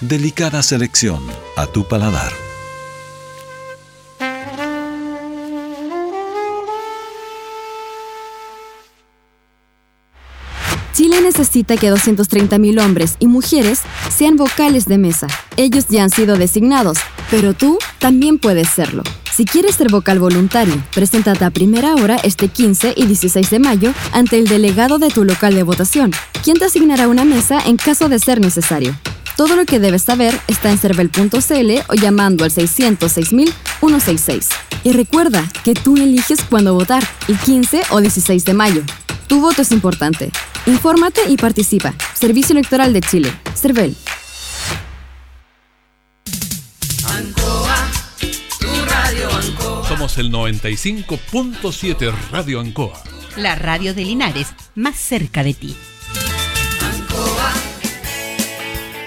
Delicada selección a tu paladar. Chile necesita que 230.000 hombres y mujeres sean vocales de mesa. Ellos ya han sido designados, pero tú también puedes serlo. Si quieres ser vocal voluntario, preséntate a primera hora este 15 y 16 de mayo ante el delegado de tu local de votación, quien te asignará una mesa en caso de ser necesario. Todo lo que debes saber está en cervel.cl o llamando al 606.166. Y recuerda que tú eliges cuándo votar, el 15 o 16 de mayo. Tu voto es importante. Infórmate y participa. Servicio Electoral de Chile. Cervel. Somos el 95.7 Radio Ancoa. La radio de Linares, más cerca de ti.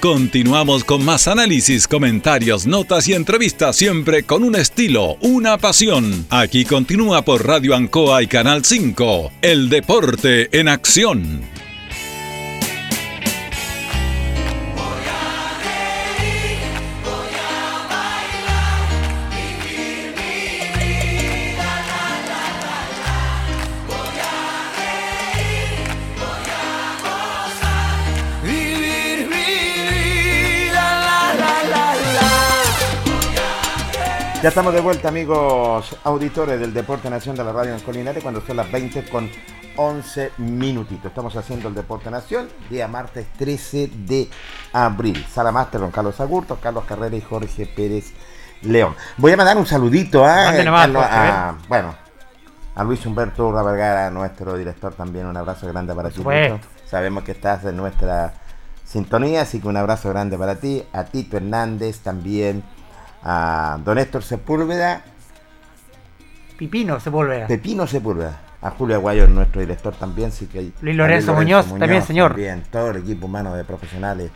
Continuamos con más análisis, comentarios, notas y entrevistas siempre con un estilo, una pasión. Aquí continúa por Radio Ancoa y Canal 5. El deporte en acción. Ya estamos de vuelta, amigos auditores del Deporte Nación de la Radio Nacional cuando son las 20 con 11 minutitos. Estamos haciendo el Deporte Nación, día martes 13 de abril. Sala Máster, don Carlos Agurto, Carlos Carrera y Jorge Pérez León. Voy a mandar un saludito a, Carlos- Jorge, a- bueno, a Luis Humberto Urra Vergara, nuestro director también. Un abrazo grande para ti. Sabemos que estás en nuestra sintonía, así que un abrazo grande para ti. A Tito Hernández también. A don Héctor Sepúlveda. Pipino Sepúlveda. Pepino Sepúlveda. A Julio Aguayo, nuestro director también. Sí que, Luis Lorenzo Muñoz, también, señor. También, todo el equipo humano de profesionales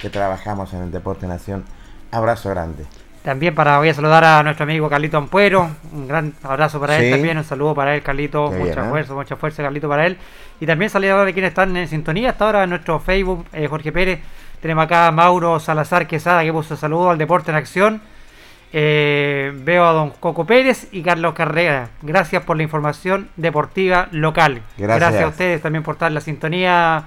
que trabajamos en el Deporte Nación. Abrazo grande. También para voy a saludar a nuestro amigo Carlito Ampuero, un gran abrazo para Sí. él también, un saludo para él Carlito, Qué mucha bien, ¿eh? fuerza, mucha fuerza Carlito para él. Y también saludar a quienes están en sintonía hasta ahora en nuestro Facebook, eh, Jorge Pérez, tenemos acá a Mauro Salazar Quesada que puso saludo al Deporte en Acción. Eh, veo a don Coco Pérez y Carlos Carrera. Gracias por la información deportiva local. Gracias. a ustedes también por estar en la sintonía,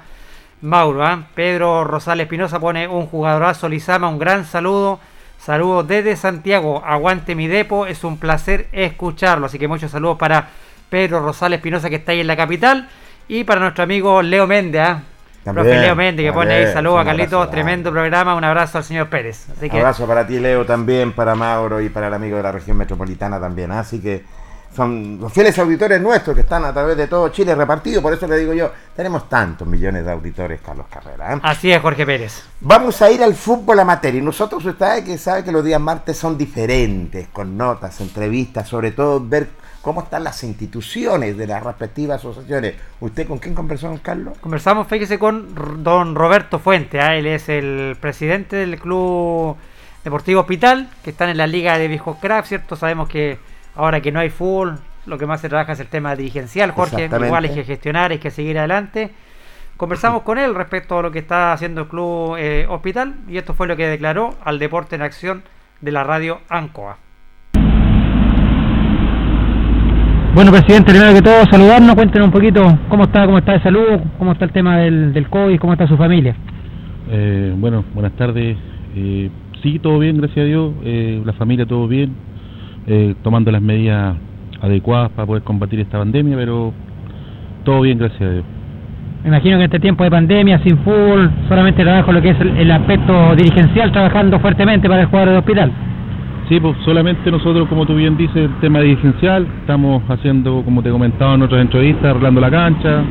Mauro. ¿ah? Pedro Rosales Espinosa pone un jugadorazo Lizama, un gran saludo. Saludos desde Santiago. Aguante mi depo. Es un placer escucharlo. Así que muchos saludos para Pedro Rosales Espinosa que está ahí en la capital. Y para nuestro amigo Leo Méndez. ¿ah? También, Profe Leo Méndez que pone ahí saludos a abrazo Carlitos. Tremendo programa. Un abrazo al señor Pérez. Así que Abrazo para ti, Leo, también, para Mauro y para el amigo de la región metropolitana también. ¿ah? Así que son los fieles auditores nuestros que están a través de todo Chile repartidos. Por eso le digo yo, tenemos tantos millones de auditores, Carlos Carrera. ¿eh? así es Jorge Pérez. Vamos a ir al fútbol amateur. Y nosotros, usted que sabe que los días martes son diferentes, con notas, entrevistas, sobre todo ver cómo están las instituciones de las respectivas asociaciones. ¿Usted con quién conversó, don Carlos? Conversamos, fíjese, con don Roberto Fuente. ¿ah? Él es el presidente del Club Deportivo Hospital, que están en la Liga de Viejos Craft, ¿cierto? Sabemos que ahora que no hay fútbol, lo que más se trabaja es el tema dirigencial, Jorge. Igual hay que gestionar, hay que seguir adelante. Conversamos con él respecto a lo que está haciendo el Club eh, Hospital y esto fue lo que declaró al Deporte en Acción de la radio ANCOA. Bueno, presidente, primero que todo, saludarnos, cuéntenos un poquito cómo está, cómo está de salud, cómo está el tema del, del COVID, cómo está su familia. Eh, bueno, buenas tardes. Eh, sí, todo bien, gracias a Dios. Eh, la familia, todo bien. Eh, tomando las medidas adecuadas para poder combatir esta pandemia, pero todo bien, gracias a Dios. Me imagino que en este tiempo de pandemia, sin fútbol, solamente trabajo lo que es el, el aspecto dirigencial, trabajando fuertemente para el jugador de hospital. Sí, pues solamente nosotros, como tú bien dices, el tema dirigencial, estamos haciendo, como te comentaba en otras entrevistas, arreglando la cancha,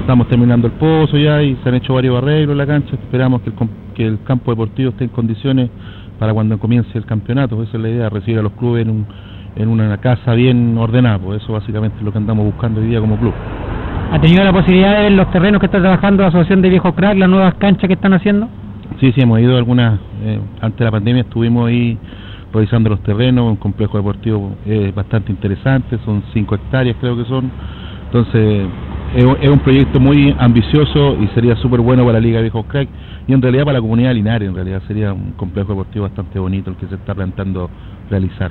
estamos terminando el pozo ya y se han hecho varios arreglos en la cancha, esperamos que el, com- que el campo deportivo esté en condiciones para cuando comience el campeonato, esa es la idea, recibir a los clubes en, un- en una casa bien ordenada, pues eso básicamente es lo que andamos buscando hoy día como club. ¿Ha tenido la posibilidad de ver los terrenos que está trabajando la Asociación de Viejos Crack, las nuevas canchas que están haciendo? Sí, sí, hemos ido algunas, eh, antes de la pandemia estuvimos ahí revisando los terrenos, un complejo deportivo eh, bastante interesante, son 5 hectáreas creo que son, entonces es, un- proyecto muy ambicioso y sería súper bueno para la Liga Viejos Crack y en realidad para la comunidad de Linares, en realidad sería un complejo deportivo bastante bonito el que se está planteando realizar.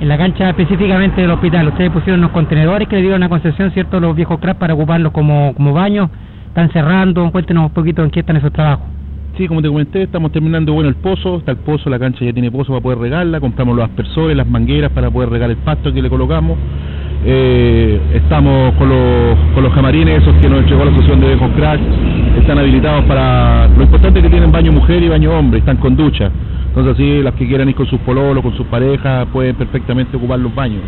En la cancha específicamente del hospital, ustedes pusieron unos contenedores que le dieron a concesión, ¿cierto?, los viejos crack para ocuparlos como, como baños. Están cerrando, cuéntenos un poquito en qué están esos trabajos. Sí, como te comenté, estamos terminando bueno el pozo, está el pozo, la cancha ya tiene pozo para poder regarla, compramos los aspersores, las mangueras para poder regar el pasto que le colocamos, Eh, estamos con los, con los camarines, esos que nos entregó la asociación de Bacon Crack, están habilitados para... Lo importante es que tienen baño mujer y baño hombre, están con ducha. Entonces así las que quieran ir con sus pololos, con sus parejas, pueden perfectamente ocupar los baños.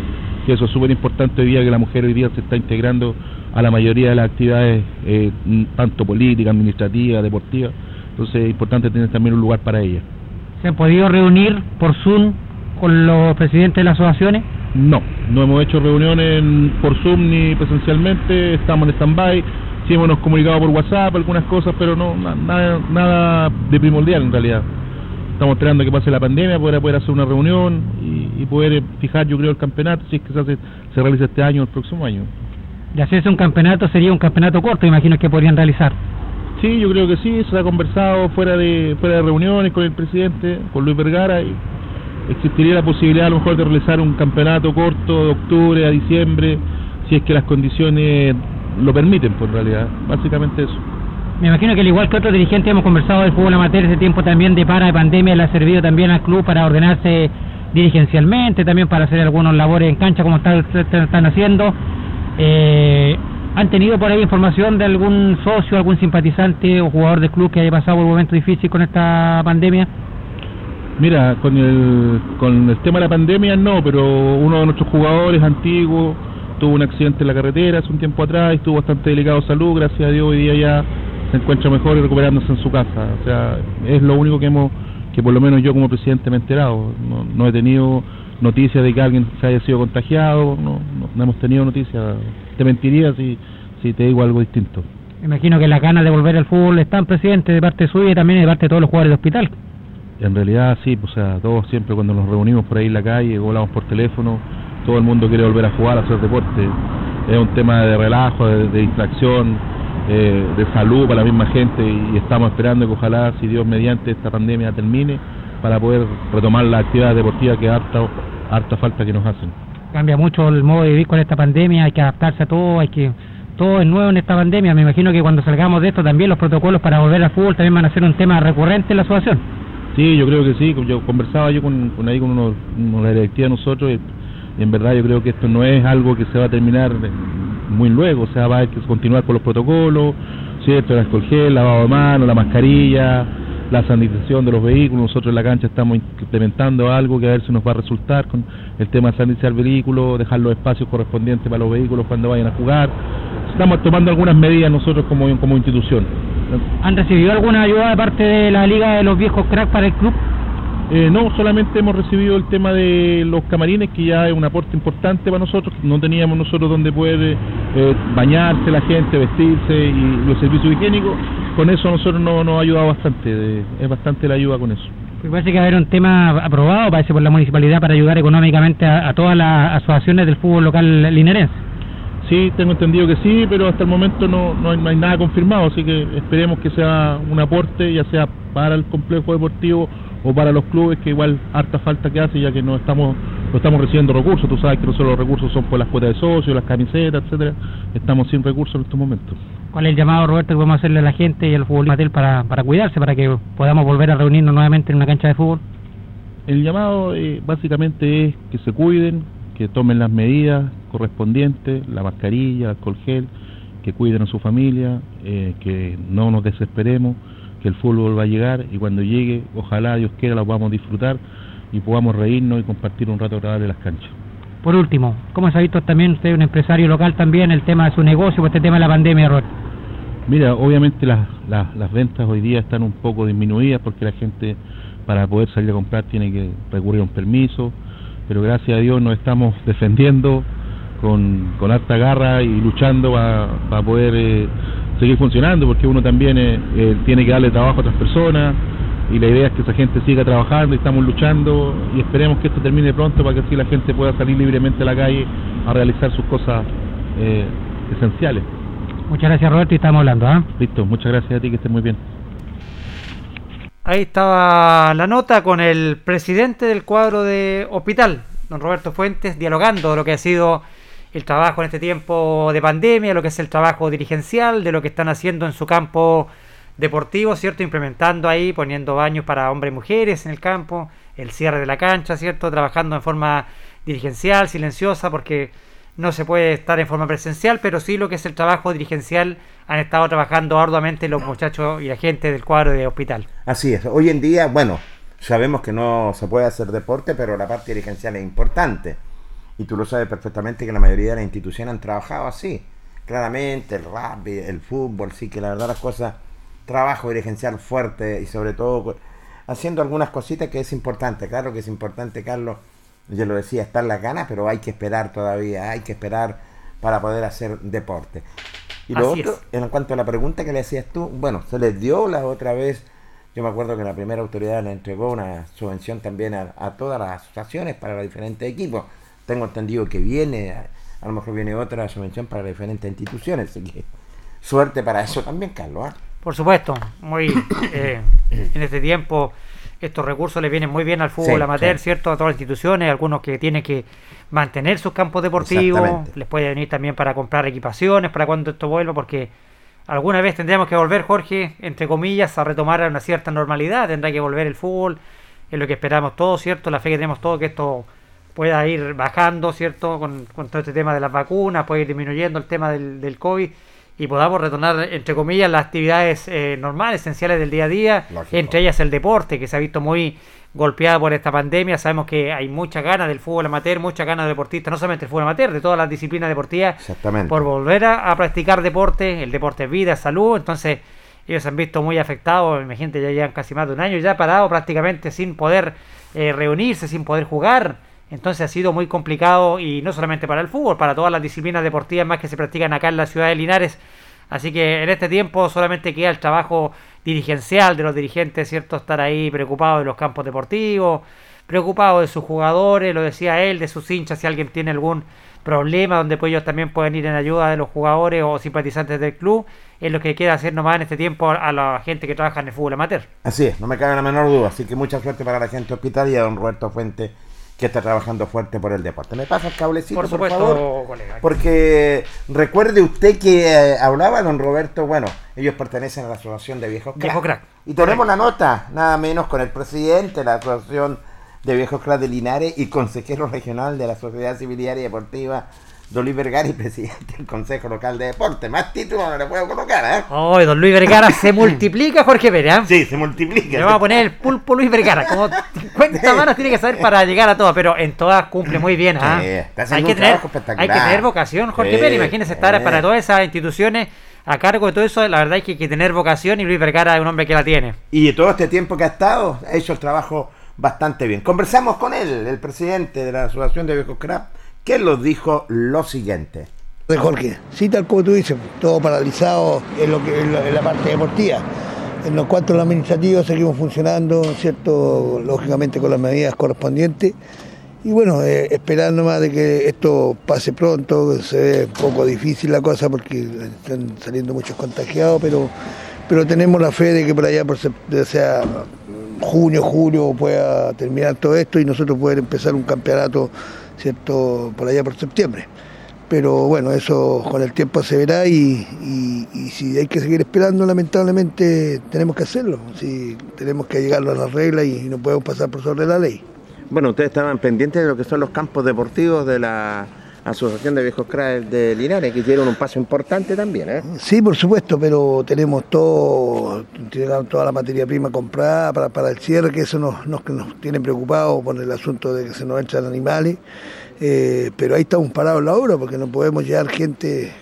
Y eso es súper importante hoy día que la mujer hoy día se está integrando a la mayoría de las actividades, eh, tanto políticas, administrativas, deportivas. Entonces es importante tener también un lugar para ella. ¿Se han podido reunir por Zoom con los presidentes de las asociaciones? No, no hemos hecho reuniones por Zoom ni presencialmente, estamos en stand-by, sí hemos comunicado por WhatsApp algunas cosas, pero no na- nada, nada de primordial en realidad. Estamos esperando que pase la pandemia para poder hacer una reunión y, y poder eh, fijar, yo creo, el campeonato, si es que se, hace, se realiza este año o el próximo año. De hacerse un campeonato sería un campeonato corto, imagino que podrían realizar. Sí, yo creo que sí, se ha conversado fuera de fuera de reuniones con el presidente, con Luis Vergara, y existiría la posibilidad a lo mejor de realizar un campeonato corto de octubre a diciembre, si es que las condiciones lo permiten, pues en realidad, básicamente eso. Me imagino que al igual que otros dirigentes hemos conversado del fútbol amateur ese tiempo también de para de pandemia le ha servido también al club para ordenarse dirigencialmente, también para hacer algunos labores en cancha como están, están haciendo. Eh, ¿Han tenido por ahí información de algún socio, algún simpatizante o jugador del club que haya pasado por un momento difícil con esta pandemia? Mira, con el, con el tema de la pandemia no, pero uno de nuestros jugadores antiguos tuvo un accidente en la carretera hace un tiempo atrás y estuvo bastante delicado de salud, gracias a Dios hoy día ya se encuentra mejor y recuperándose en su casa. O sea, es lo único que hemos, que por lo menos yo como presidente me he enterado. No, no he tenido noticias de que alguien se haya sido contagiado, no, no, no hemos tenido noticias. Te mentiría si, si te digo algo distinto. Imagino que las ganas de volver al fútbol están presentes de parte suya y también de parte de todos los jugadores del hospital. En realidad sí, pues, o sea, todos siempre cuando nos reunimos por ahí en la calle hablamos por teléfono, todo el mundo quiere volver a jugar, a hacer deporte. Es un tema de relajo, de, de distracción, eh, de salud para la misma gente y estamos esperando que ojalá, si Dios mediante esta pandemia termine, para poder retomar la actividad deportiva que harta, harta falta que nos hacen. Cambia mucho el modo de vivir con esta pandemia, hay que adaptarse a todo, hay que todo es nuevo en esta pandemia. Me imagino que cuando salgamos de esto también los protocolos para volver al fútbol también van a ser un tema recurrente en la asociación. Sí, yo creo que sí. Yo conversaba yo con, con ahí con uno, uno de la directiva nosotros y, en verdad yo creo que esto no es algo que se va a terminar muy luego. O sea, va a continuar con los protocolos, ¿cierto? El alcohol gel, lavado de manos, la mascarilla, la sanitización de los vehículos. Nosotros en la cancha estamos implementando algo que a ver si nos va a resultar con el tema de sanitizar vehículos, dejar los espacios correspondientes para los vehículos cuando vayan a jugar. Estamos tomando algunas medidas nosotros como, como institución. ¿Han recibido alguna ayuda de parte de la Liga de los Viejos Crack para el club? Eh, no, solamente hemos recibido el tema de los camarines, que ya es un aporte importante para nosotros. No teníamos nosotros donde poder eh, bañarse la gente, vestirse y los servicios higiénicos. Con eso nosotros no, nos ha ayudado bastante. de- es bastante la ayuda con eso. Pues parece que va a haber un tema aprobado, parece por la municipalidad, para ayudar económicamente a, a todas las asociaciones del fútbol local linerense. Sí, tengo entendido que sí, pero hasta el momento no, no, hay, no hay nada confirmado, así que esperemos que sea un aporte, ya sea para el complejo deportivo o para los clubes, que igual harta falta que hace, ya que no estamos no estamos recibiendo recursos. Tú sabes que nosotros los recursos son por las cuotas de socios, las camisetas, etcétera. Estamos sin recursos en estos momentos. ¿Cuál es el llamado, Roberto, que podemos hacerle a la gente y al fútbol amateur para, para cuidarse, para que podamos volver a reunirnos nuevamente en una cancha de fútbol? El llamado eh, básicamente es que se cuiden, que tomen las medidas correspondientes, la mascarilla, el alcohol gel, que cuiden a su familia, eh, que no nos desesperemos, que el fútbol va a llegar y cuando llegue, ojalá Dios quiera, lo podamos disfrutar y podamos reírnos y compartir un rato agradable en las canchas. Por último, ¿cómo se ha visto también usted, un empresario local también, el tema de su negocio, por este tema de la pandemia, Roberto? Mira, obviamente las, las, las ventas hoy día están un poco disminuidas porque la gente para poder salir a comprar tiene que recurrir a un permiso, pero gracias a Dios nos estamos defendiendo con, con harta garra y luchando para poder eh, seguir funcionando porque uno también eh, eh, tiene que darle trabajo a otras personas y la idea es que esa gente siga trabajando y estamos luchando y esperemos que esto termine pronto para que así la gente pueda salir libremente a la calle a realizar sus cosas eh, esenciales. Muchas gracias, Roberto, y estamos hablando, ¿ah? Listo, muchas gracias a ti, que estés muy bien. Ahí estaba la nota con el presidente del cuadro de hospital, don Roberto Fuentes, dialogando de lo que ha sido el trabajo en este tiempo de pandemia, lo que es el trabajo dirigencial, de lo que están haciendo en su campo deportivo, ¿cierto? Implementando ahí, poniendo baños para hombres y mujeres en el campo, el cierre de la cancha, ¿cierto? Trabajando en forma dirigencial, silenciosa, porque no se puede estar en forma presencial, pero sí lo que es el trabajo dirigencial han estado trabajando arduamente los muchachos y la gente del cuadro de hospital. Así es. Hoy en día, bueno, sabemos que no se puede hacer deporte, pero la parte dirigencial es importante. Y tú lo sabes perfectamente que la mayoría de las instituciones han trabajado así. Claramente, el rugby, el fútbol, sí que la verdad las cosas, trabajo dirigencial fuerte y sobre todo haciendo algunas cositas que es importante. Claro que es importante, Carlos, yo lo decía, estar las ganas, pero hay que esperar todavía, hay que esperar para poder hacer deporte. Y lo Así otro, es. en cuanto a la pregunta que le hacías tú, bueno, se les dio la otra vez, yo me acuerdo que la primera autoridad le entregó una subvención también a, a todas las asociaciones para los diferentes equipos. Tengo entendido que viene, a, a lo mejor viene otra subvención para diferentes instituciones, así que suerte para eso también, Carlos. ¿ah? Por supuesto, muy eh, en este tiempo estos recursos le vienen muy bien al fútbol Sí, amateur, sí. ¿cierto? A todas las instituciones, algunos que tienen que mantener sus campos deportivos, les puede venir también para comprar equipaciones para cuando esto vuelva, porque alguna vez tendríamos que volver, Jorge, entre comillas, a retomar una cierta normalidad, tendrá que volver el fútbol, es lo que esperamos todos, ¿cierto? La fe que tenemos todos que esto pueda ir bajando, ¿cierto? Con, con todo este tema de las vacunas, puede ir disminuyendo el tema del, del COVID y podamos retornar, entre comillas, las actividades eh, normales, esenciales del día a día, Lógico. entre ellas el deporte, que se ha visto muy golpeado por esta pandemia. Sabemos que hay muchas ganas del fútbol amateur, muchas ganas de deportistas, no solamente el fútbol amateur, de todas las disciplinas deportivas, por volver a, a practicar deporte. El deporte es vida, salud, entonces ellos se han visto muy afectados. Imagínate, ya llevan casi más de un año ya parados prácticamente sin poder eh, reunirse, sin poder jugar. Entonces ha sido muy complicado y no solamente para el fútbol, para todas las disciplinas deportivas más que se practican acá en la ciudad de Linares. Así que en este tiempo solamente queda el trabajo dirigencial de los dirigentes, ¿cierto? Estar ahí preocupados de los campos deportivos, preocupados de sus jugadores, lo decía él, de sus hinchas, si alguien tiene algún problema donde pues ellos también pueden ir en ayuda de los jugadores o simpatizantes del club, es lo que queda hacer nomás en este tiempo a la gente que trabaja en el fútbol amateur. Así es, no me cabe la menor duda. Así que mucha suerte para la gente hospital y a don Roberto Fuente, que está trabajando fuerte por el deporte. ¿Me pasa el cablecito, Por por, supuesto, favor? colega. Porque recuerde usted que eh, hablaba don Roberto, bueno, ellos pertenecen a la Asociación de Viejos Crack. Viejo crack. Y tenemos la nota, nada menos con el presidente de la Asociación de Viejos Crack de Linares y consejero regional de la Sociedad Civiliaria y Deportiva, don Luis Vergara y presidente del Consejo Local de Deporte. Más títulos no le puedo colocar, ¿eh? Oh, don Luis Vergara se multiplica, Jorge Pérez. ¿eh? Sí, se multiplica. Le vamos a poner el pulpo Luis Vergara. Como 50 manos tiene que saber para llegar a todas, pero en todas cumple muy bien. ¿ah? Sí, hay, que tener, hay que tener vocación, Jorge Sí, Pérez. Imagínese estar para todas esas instituciones a cargo de todo eso. La verdad es que hay que tener vocación y Luis Vergara es un hombre que la tiene. Y todo este tiempo que ha estado, ha hecho el trabajo bastante bien. Conversamos con él, el presidente de la Asociación de Viejos Crack, que nos dijo lo siguiente. de Jorge. Sí, tal como tú dices, todo paralizado en, lo que, en, la parte deportiva. En los cuanto a lo administrativo seguimos funcionando, ¿cierto? Lógicamente con las medidas correspondientes. Y bueno, eh, esperar nomás de que esto pase pronto, se ve un poco difícil la cosa porque están saliendo muchos contagiados, pero, pero tenemos la fe de que por allá, por sea junio, julio, pueda terminar todo esto y nosotros poder empezar un campeonato, ¿cierto? Por allá por septiembre pero bueno, eso con el tiempo se verá y, y- si hay que seguir esperando, lamentablemente tenemos que hacerlo, si tenemos que llegar a las reglas y no podemos pasar por sobre la ley. Bueno, ustedes estaban pendientes de lo que son los campos deportivos de la Asociación de Viejos Crack de Linares, que hicieron un paso importante también, ¿eh? Sí, por supuesto, pero tenemos todo, toda la materia prima comprada para, para el cierre, que eso nos, nos, nos tiene preocupados por el asunto de que se nos entran animales, eh, pero ahí estamos parados en la obra porque no podemos llevar gente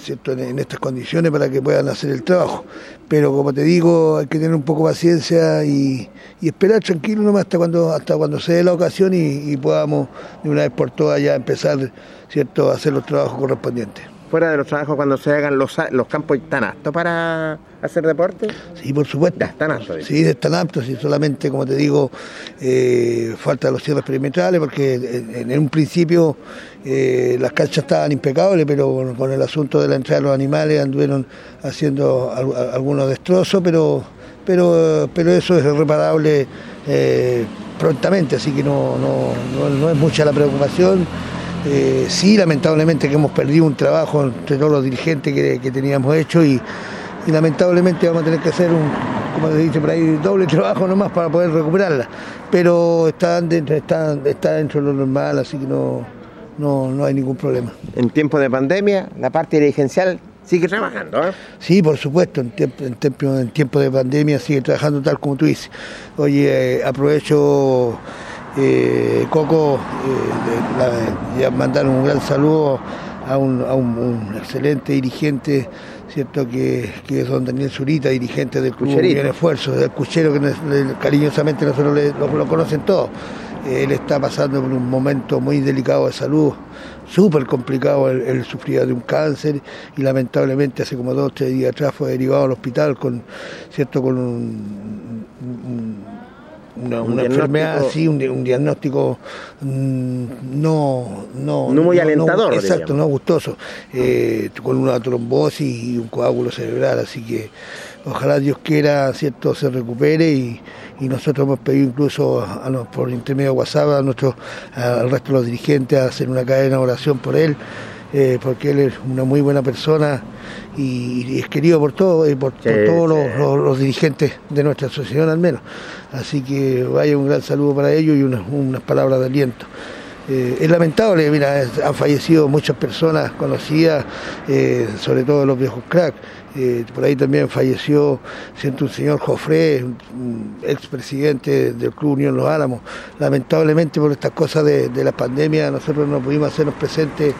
¿cierto? En, estas condiciones para que puedan hacer el trabajo. Pero como te digo, hay que tener un poco de paciencia y, esperar tranquilo nomás hasta cuando, hasta cuando se dé la ocasión y, y podamos de una vez por todas ya empezar ¿cierto? a hacer los trabajos correspondientes. Fuera de los trabajos, cuando se hagan los, los campos, ¿están aptos para hacer deporte? Sí, por supuesto. Ya están aptos. dice. Sí, están aptos y solamente, como te digo, eh, falta los cierres perimetrales porque en, en un principio eh, las canchas estaban impecables, pero con, con el asunto de la entrada de los animales anduvieron haciendo al- algunos destrozos, pero, pero, pero eso es reparable eh, prontamente, así que no, no, no, no es mucha la preocupación. Eh, sí, lamentablemente que hemos perdido un trabajo entre todos los dirigentes que, que teníamos hecho y, y lamentablemente vamos a tener que hacer un, como se dice por ahí, doble trabajo nomás para poder recuperarla. Pero está dentro, está, está dentro de lo normal, así que no, no, no hay ningún problema. En tiempo de pandemia, la parte dirigencial sigue trabajando. ¿eh? Sí, por supuesto, en tiempo, en tiempo, en tiempo de pandemia sigue trabajando tal como tú dices. Oye, eh, aprovecho, eh, Coco, eh, la- mandar un gran saludo a un, excelente dirigente, cierto que, es don Daniel Zurita, dirigente del club. Bien Esfuerzo, del Cuchero, que cariñosamente nosotros lo, conocen todos. Él está pasando por un momento muy delicado de salud, súper complicado, él, él sufría de un cáncer y lamentablemente hace como dos o tres días atrás fue derivado al hospital con, cierto, con un- una, Un una diagnóstico- enfermedad así, un, di- un diagnóstico mm, no, no, No muy alentador, exacto, no gustoso, eh, con una trombosis y un coágulo cerebral, así que ojalá Dios quiera, cierto, se recupere y, y nosotros hemos pedido incluso a, a nos- por intermedio de WhatsApp a nuestros, al resto de los dirigentes a hacer una cadena de oración por él, eh, porque él es una muy buena persona y, es querido por todos, y por, por todos sí. los, los- los dirigentes de nuestra asociación al menos. Así que vaya un gran saludo para ellos y unas, unas palabras de aliento. Eh, es lamentable, mira, han fallecido muchas personas conocidas, eh, sobre todo los viejos crack. Eh, por ahí también falleció, siento un señor Jofré, expresidente del Club Unión Los Álamos. Lamentablemente por estas cosas de, de la pandemia nosotros no pudimos hacernos presentes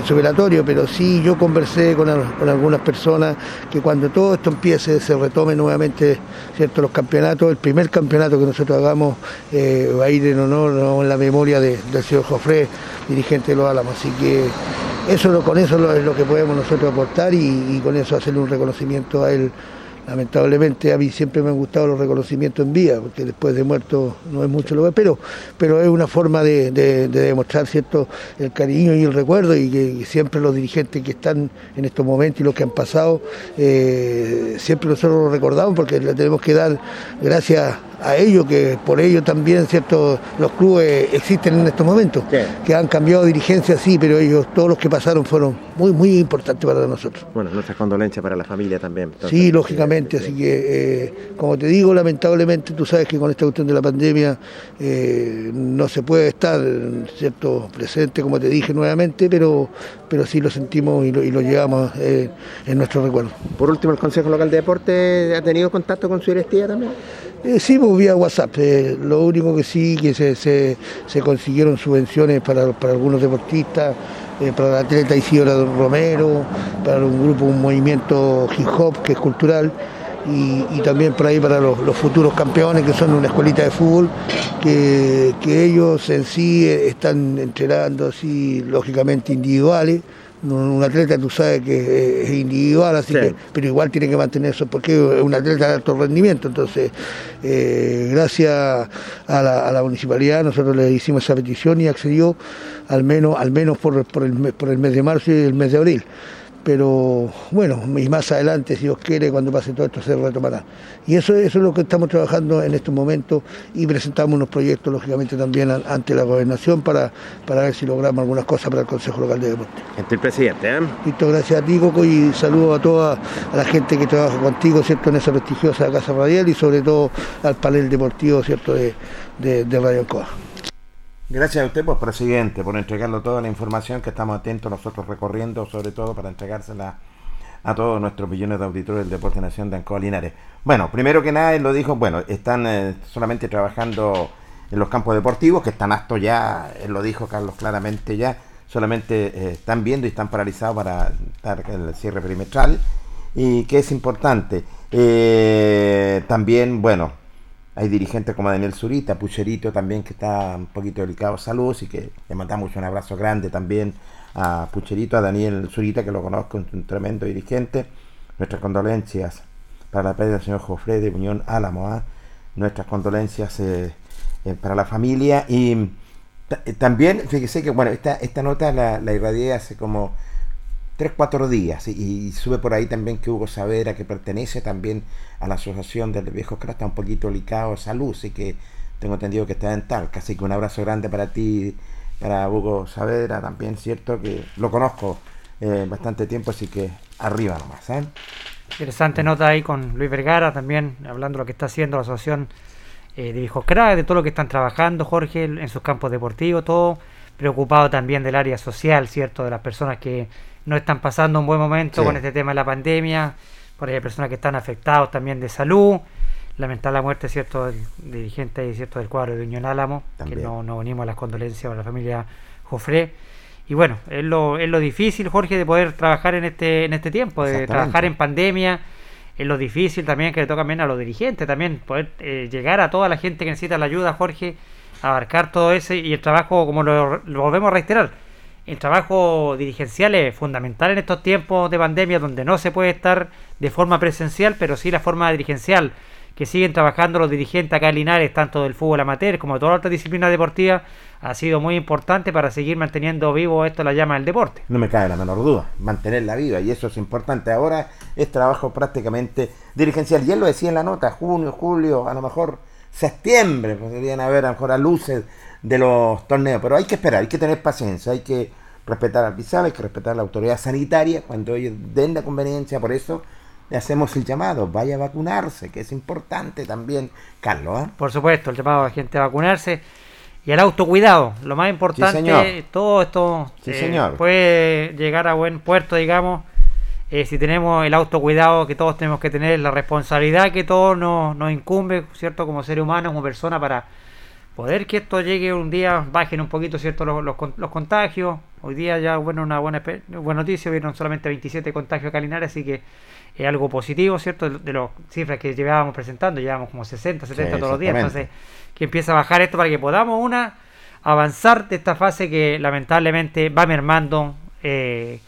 en su velatorio, pero sí yo conversé con, al- con algunas personas que cuando todo esto empiece, se retome nuevamente cierto los campeonatos, el primer campeonato que nosotros hagamos eh, va a ir en honor o en la memoria de- del señor Jofré, dirigente de los Álamos. Así que eso lo- con eso lo- es lo que podemos nosotros aportar y, con eso hacerle un reconocimiento a él. Lamentablemente a mí siempre me han gustado los reconocimientos en vida, porque después de muerto no es mucho lo que pero, pero es una forma de, de- de demostrar cierto el cariño y el recuerdo y que siempre los dirigentes que están en estos momentos y los que han pasado, eh, siempre nosotros los recordamos porque le tenemos que dar gracias a ellos, que por ello también cierto los clubes existen en estos momentos, que han cambiado dirigencia, sí, pero ellos, todos los que pasaron fueron muy, muy importantes para nosotros. Bueno, nuestras condolencias para la familia también. entonces. Sí, lógicamente, así que eh, como te digo, lamentablemente tú sabes que con esta cuestión de la pandemia eh, no se puede estar cierto presente, como te dije nuevamente, pero, pero sí lo sentimos y lo, y lo llevamos eh, en nuestro recuerdo. Por último, el Consejo Local de Deporte ha tenido contacto con su directiva también. Eh, sí, pues vía WhatsApp. eh, lo único que sí, que se, se, consiguieron subvenciones para, para algunos deportistas, eh, para el atleta Isidora Romero, para un grupo, un movimiento hip hop que es cultural. Y, y también por ahí para los, los futuros campeones que son una escuelita de fútbol que, que ellos en sí eh, están entrenando así lógicamente individuales un, atleta tú sabes que es individual así Sí. que pero igual tiene que mantener eso porque es un atleta de alto rendimiento. Entonces, eh, gracias a la, a la municipalidad, nosotros le hicimos esa petición y accedió al menos, al menos por, por, el, mes- por el mes de marzo y el mes de abril. Pero bueno, y más adelante, si Dios quiere, cuando pase todo esto se retomará. Y eso, eso es lo que estamos trabajando en estos momentos y presentamos unos proyectos, lógicamente, también an- ante la gobernación para, para ver si logramos algunas cosas para el Consejo Local de Deporte. El presidente, ¿eh? Listo, gracias a ti, Coco, y saludo a toda a la gente que trabaja contigo, ¿cierto?, en esa prestigiosa casa radial y sobre todo al panel deportivo, ¿cierto?, de, de, de Radio Ancoa. Gracias a usted, pues, presidente, por entregarlo toda la información que estamos atentos nosotros recorriendo, sobre todo para entregársela a todos nuestros millones de auditores del Deporte Nación de Ancoa Linares. Bueno, primero que nada, él lo dijo, bueno, están eh, solamente trabajando en los campos deportivos, que están aptos ya, él lo dijo Carlos claramente ya, solamente eh, están viendo y están paralizados para dar el cierre perimetral, y que es importante. Eh, también, bueno, hay dirigentes como Daniel Zurita, Pucherito también, que está un poquito delicado de salud, así que le mandamos un abrazo grande también a Pucherito, a Daniel Zurita, que lo conozco, un tremendo dirigente. Nuestras condolencias para la pérdida del señor Jofre de Unión Álamo, ¿ah? nuestras condolencias eh, eh, para la familia y eh, también, fíjese que, bueno, esta, esta nota la, la irradié hace como 3, 4 días y, sube por ahí también que Hugo Savera, que pertenece también a la Asociación del Viejo Cra, está un poquito delicado de salud, así que tengo entendido que está en Talca, así que un abrazo grande para ti, para Hugo Saavedra también, ¿cierto? Que lo conozco eh, bastante tiempo, así que arriba nomás, ¿eh? Interesante nota ahí con Luis Vergara también, hablando de lo que está haciendo la asociación eh, de viejos crack, de todo lo que están trabajando, Jorge, en sus campos deportivos, todo preocupado también del área social, ¿cierto? De las personas que no están pasando un buen momento Sí. con este tema de la pandemia, por ahí hay personas que están afectados también de salud, lamentar la muerte, ¿cierto?, del dirigente, ¿cierto?, del cuadro de Unión Álamo, También. que no, no unimos a las condolencias a la familia Jofré. Y bueno, es lo, es lo difícil, Jorge, de poder trabajar en este, en este tiempo, de trabajar en pandemia, es lo difícil también que le toca también a los dirigentes, también poder eh, llegar a toda la gente que necesita la ayuda, Jorge, abarcar todo eso y el trabajo, como lo, lo volvemos a reiterar, el trabajo dirigencial es fundamental en estos tiempos de pandemia donde no se puede estar de forma presencial, pero sí la forma dirigencial que siguen trabajando los dirigentes acá en Linares, tanto del fútbol amateur como de todas las otras disciplinas deportivas, ha sido muy importante para seguir manteniendo vivo esto la llama del deporte. No me cabe la menor duda, mantenerla viva y eso es importante. Ahora es trabajo prácticamente dirigencial. Y él lo decía en la nota, junio, julio, a lo mejor septiembre, podrían haber a lo mejor a luces de los torneos, pero hay que esperar, hay que tener paciencia, hay que respetar al pisal, hay que respetar a la autoridad sanitaria cuando ellos den la conveniencia, por eso le hacemos el llamado, vaya a vacunarse, que es importante también, Carlos. ¿ah? Por supuesto, el llamado a la gente a vacunarse y al autocuidado. Lo más importante, señor. todo esto Sí, eh, señor. puede llegar a buen puerto, digamos, eh, si tenemos el autocuidado que todos tenemos que tener, la responsabilidad que todos nos, nos incumbe, ¿cierto? Como ser humano, como persona, para poder que esto llegue un día, bajen un poquito, ¿cierto? Los, los, los contagios. Hoy día ya, bueno, una buena, buena noticia, vieron solamente 27 contagios acá en Linares, así que es algo positivo, ¿cierto? De, las cifras que llevábamos presentando, llevábamos como 60, 70 Sí, todos los días, entonces que empiece a bajar esto para que podamos, una, avanzar de esta fase que lamentablemente va mermando, eh,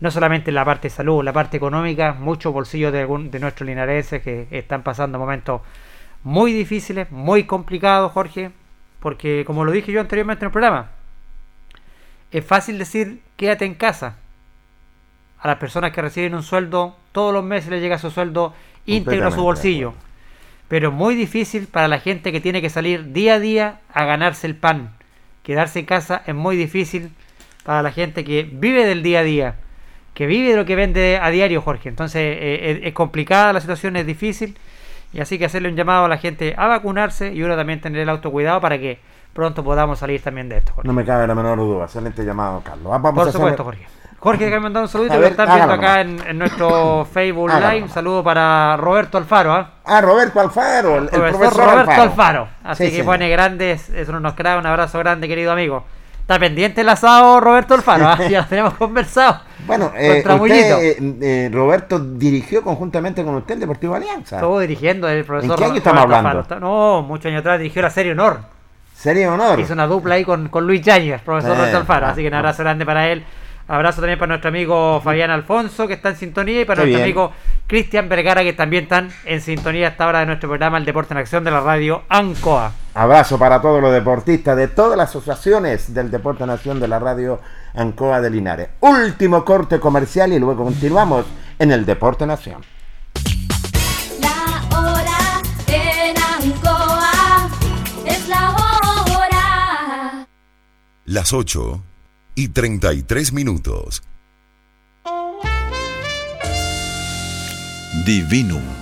no solamente en la parte de salud, la parte económica, muchos bolsillos de, algún- de nuestros linarenses que están pasando momentos muy difíciles, muy complicados, Jorge, porque como lo dije yo anteriormente en el programa, es fácil decir quédate en casa. A las personas que reciben un sueldo, todos los meses les llega su sueldo íntegro a su bolsillo. Pero es muy difícil para la gente que tiene que salir día a día a ganarse el pan. Quedarse en casa es muy difícil para la gente que vive del día a día, que vive de lo que vende a diario, Jorge. Entonces eh, es, es complicada la situación, es difícil. Y así que hacerle un llamado a la gente a vacunarse y uno también tener el autocuidado para que pronto podamos salir también de esto. Jorge. No me cabe la menor duda, excelente llamado, Carlos. Ah, Vamos Por a hacer- supuesto, Jorge. Jorge, que me mandado un A que ver, están viendo acá en, en nuestro Facebook Hágalo Live. Un saludo para Roberto Alfaro. ¿ah? Ah, Roberto Alfaro, el, el Profesor profesor Roberto Alfaro. Alfaro. Así Sí, que señor. pone grandes, eso no nos crea un abrazo grande, querido amigo. Está pendiente el asado Roberto Alfaro, ¿ah? ya lo tenemos conversado. Bueno, eh, usted, eh, eh, Roberto dirigió conjuntamente con usted el Deportivo Alianza. Estuvo dirigiendo el profesor ¿En qué año Roberto estamos hablando? Alfaro. No, muchos años atrás dirigió la serie Honor. Serie honor. Hizo una dupla ahí con, con Luis Yáñez, profesor Roberto Alfaro. ah, Así que un ah. abrazo grande para él. Abrazo también para nuestro amigo Fabián Alfonso, que está en sintonía, y para Qué nuestro bien. amigo Cristian Vergara, que también están en sintonía a esta hora de nuestro programa El Deporte en Acción de la radio ANCOA. Abrazo para todos los deportistas de todas las asociaciones del Deporte Nación de la radio Ancoa de Linares. Último corte comercial y luego continuamos en el Deporte Nación. La hora en Ancoa es la hora. Las 8 y 33 minutos. Divinum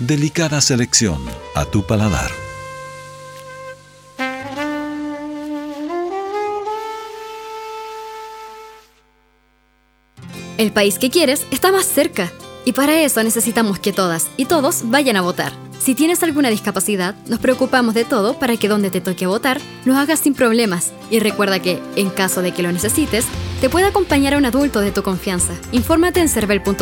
Delicada selección a tu paladar. El país que quieres está más cerca. Y para eso necesitamos que todas y todos vayan a votar. Si tienes alguna discapacidad, nos preocupamos de todo para que donde te toque votar, lo hagas sin problemas. Y recuerda que, en caso de que lo necesites, te puede acompañar a un adulto de tu confianza. Infórmate en cervel.cl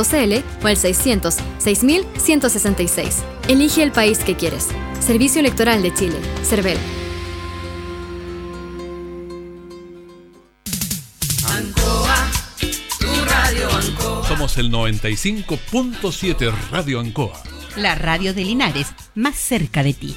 o al 600 6166. Elige el país que quieres. Servicio Electoral de Chile. Cervel. Ancoa, tu radio Ancoa. Somos el 95.7 Radio Ancoa. La radio de Linares, más cerca de ti.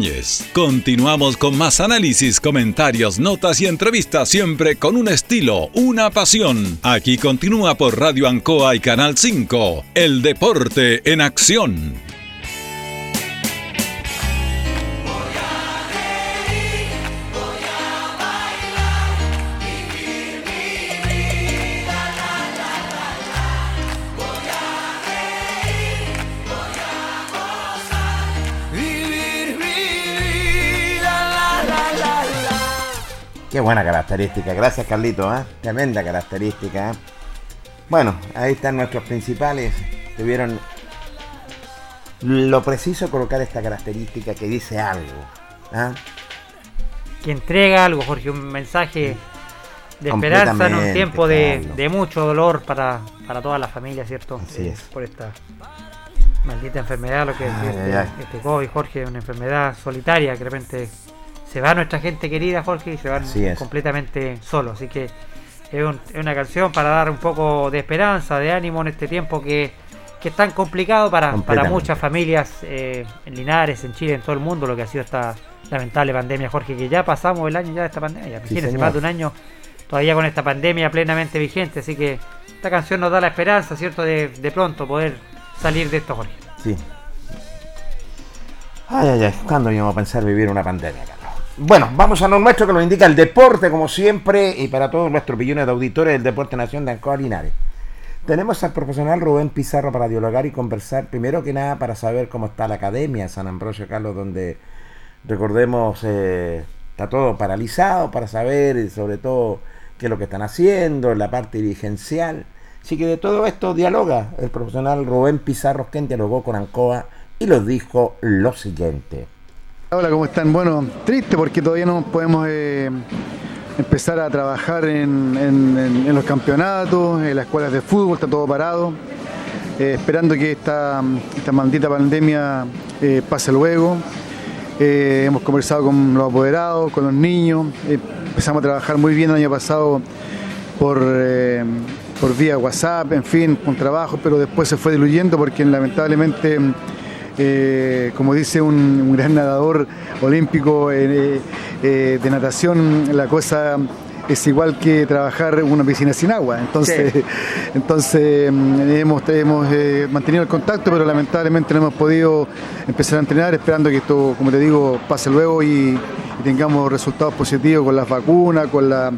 Continuamos con más análisis, comentarios, notas y entrevistas, siempre con un estilo, una pasión. Aquí continúa por Radio Ancoa y Canal 5. El deporte en acción. Qué buena característica. Gracias, Carlito. ¿eh? Tremenda característica. ¿eh? Bueno, ahí están nuestros principales. Tuvieron lo preciso colocar esta característica que dice algo. ¿ah? que entrega algo, Jorge, un mensaje de esperanza en un tiempo de, mucho dolor para, para toda la familia, ¿cierto? Así Eh, es. Por esta maldita enfermedad, lo que Ay, este, este COVID, Jorge, una enfermedad solitaria que de repente se va nuestra gente querida, Jorge, y se van completamente solos. Así que es, un- es una canción para dar un poco de esperanza, de ánimo en este tiempo que, que es tan complicado para, para muchas familias eh, en Linares, en Chile, en todo el mundo, lo que ha sido esta, lamentable pandemia, Jorge, que ya pasamos el año ya de esta pandemia. Imagínense, señor. más de un año todavía con esta pandemia plenamente vigente. Así que esta canción nos da la esperanza, ¿cierto?, de, de pronto poder salir de esto, Jorge. Sí. Ay, ay, ay. ¿Cuándo íbamos a pensar vivir una pandemia, Carlos? Bueno, vamos a lo nuestro que nos indica el deporte, como siempre, y para todos nuestros millones de auditores del Deporte Nación de Ancoa Linares. Tenemos al profesional Rubén Pizarro para dialogar y conversar, primero que nada, para saber cómo está la Academia San Ambrosio, Carlos, donde, recordemos, eh, está todo paralizado, para saber, y sobre todo, qué es lo que están haciendo, la parte dirigencial. Así que de todo esto dialoga el profesional Rubén Pizarro, quien dialogó con Ancoa y nos dijo lo siguiente. Hola, ¿cómo están? Bueno, triste porque todavía no podemos eh, empezar a trabajar en, los campeonatos, en las escuelas de fútbol, está todo parado. Eh, esperando que esta, maldita pandemia eh, pase luego. Hemos conversado con los apoderados, con los niños. Empezamos a trabajar muy bien el año pasado por, por vía WhatsApp, en fin, con trabajo, pero después se fue diluyendo porque lamentablemente, eh, como dice un, un gran nadador olímpico eh, eh, de natación, la cosa es igual que trabajar una piscina sin agua. Entonces, Sí. entonces mm, hemos, hemos eh, mantenido el contacto, pero lamentablemente no hemos podido empezar a entrenar, esperando que esto, como te digo, pase luego y, y tengamos resultados positivos con las vacunas, con la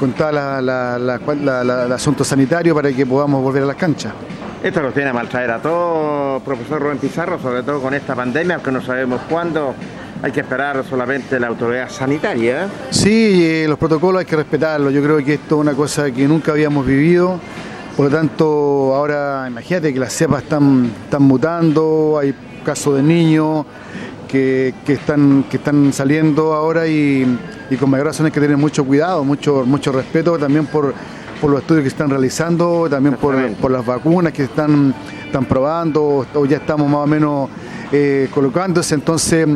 con todo el asunto sanitario para que podamos volver a las canchas. Esto nos tiene a maltraer a todos, profesor Rubén Pizarro, sobre todo con esta pandemia, aunque no sabemos cuándo. Hay que esperar solamente la autoridad sanitaria. Sí, eh, los protocolos hay que respetarlos. Yo creo que esto es una cosa que nunca habíamos vivido. Por lo tanto, ahora imagínate que las cepas están, están mutando, hay casos de niños que, que están, que están saliendo ahora y, y con mayor razón hay que tener mucho cuidado, mucho, mucho respeto también por, por los estudios que están realizando, también por, por las vacunas que están, están probando o ya estamos más o menos eh, colocándose. Entonces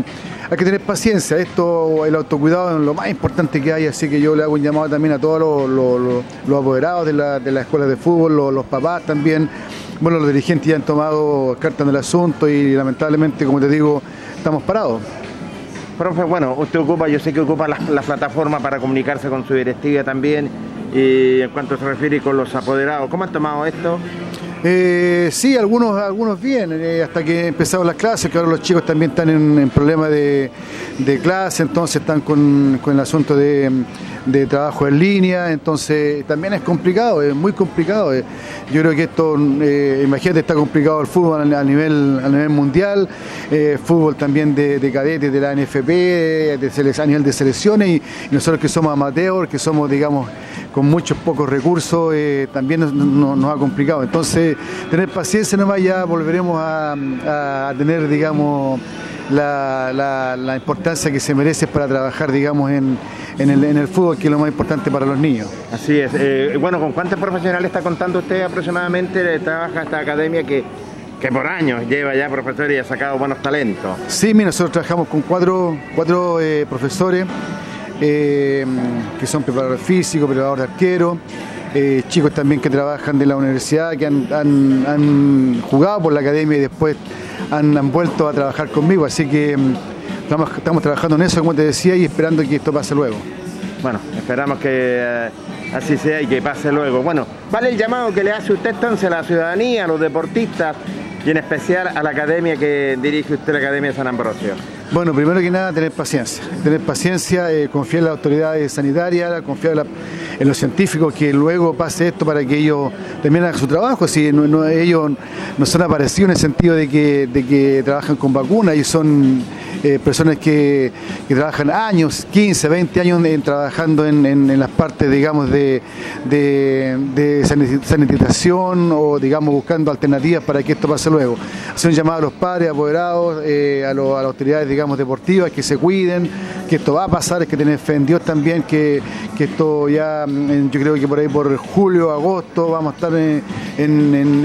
hay que tener paciencia. Esto, el autocuidado es lo más importante que hay, así que yo le hago un llamado también a todos los, los- los- apoderados de la, de las escuelas de fútbol, los, los papás también. Bueno, los dirigentes ya han tomado cartas en el asunto y lamentablemente, como te digo, estamos parados. Profe, bueno, usted ocupa, yo sé que ocupa la, la plataforma para comunicarse con su directiva también. Y en cuanto se refiere con los apoderados, ¿cómo han tomado esto? Eh, sí, algunos, algunos bien, eh, hasta que empezaron las clases, que ahora los chicos también están en, problemas de, de clase, entonces están con, con el asunto de, de trabajo en línea, entonces también es complicado, es muy complicado. eh. Yo creo que esto, imagínate, está complicado el fútbol a, nivel, a nivel mundial, fútbol también de, de cadetes de la NFP, de a nivel de selecciones, y nosotros que somos amateurs, que somos, digamos, con muchos pocos recursos, eh, también nos, nos- nos ha complicado. Entonces, tener paciencia nomás, ya volveremos a, a tener, digamos, la, la- la importancia que se merece para trabajar, digamos, en, en el, en el fútbol, que es lo más importante para los niños. Así es. Eh, bueno, ¿con cuántos profesionales está contando usted aproximadamente? Trabaja esta academia que, que por años lleva ya profesor y ha sacado buenos talentos. Sí, mira, nosotros trabajamos con cuatro, cuatro eh, profesores eh, que son preparadores físicos, preparadores de arquero, eh, chicos también que trabajan de la universidad, que han, jugado por la academia y después han, vuelto a trabajar conmigo. Así que mm, estamos, estamos trabajando en eso, como te decía, y esperando que esto pase luego. Bueno, esperamos que eh, así sea y que pase luego. Bueno, vale el llamado que le hace usted entonces a la ciudadanía, a los deportistas y en especial a la academia que dirige usted, la Academia San Ambrosio. Bueno, primero que nada, tener paciencia. Tener paciencia, eh, confiar en las autoridades sanitarias, confiar en, los científicos que luego pase esto para que ellos terminen su trabajo. Si ellos no son aparecidos en el sentido de que, de que trabajan con vacunas y son eh, personas que, trabajan años, 15, 20 años trabajando en, las partes, digamos, de, de, de sanit- sanitización o, digamos, buscando alternativas para que esto pase luego. Hacer un llamado a los padres, apoderados, eh, a, a las autoridades, digamos, deportivas, que se cuiden, que esto va a pasar, hay que tener fe en Dios también, que, que esto ya, mm, yo creo que por ahí por julio, agosto, vamos a estar en, en- en-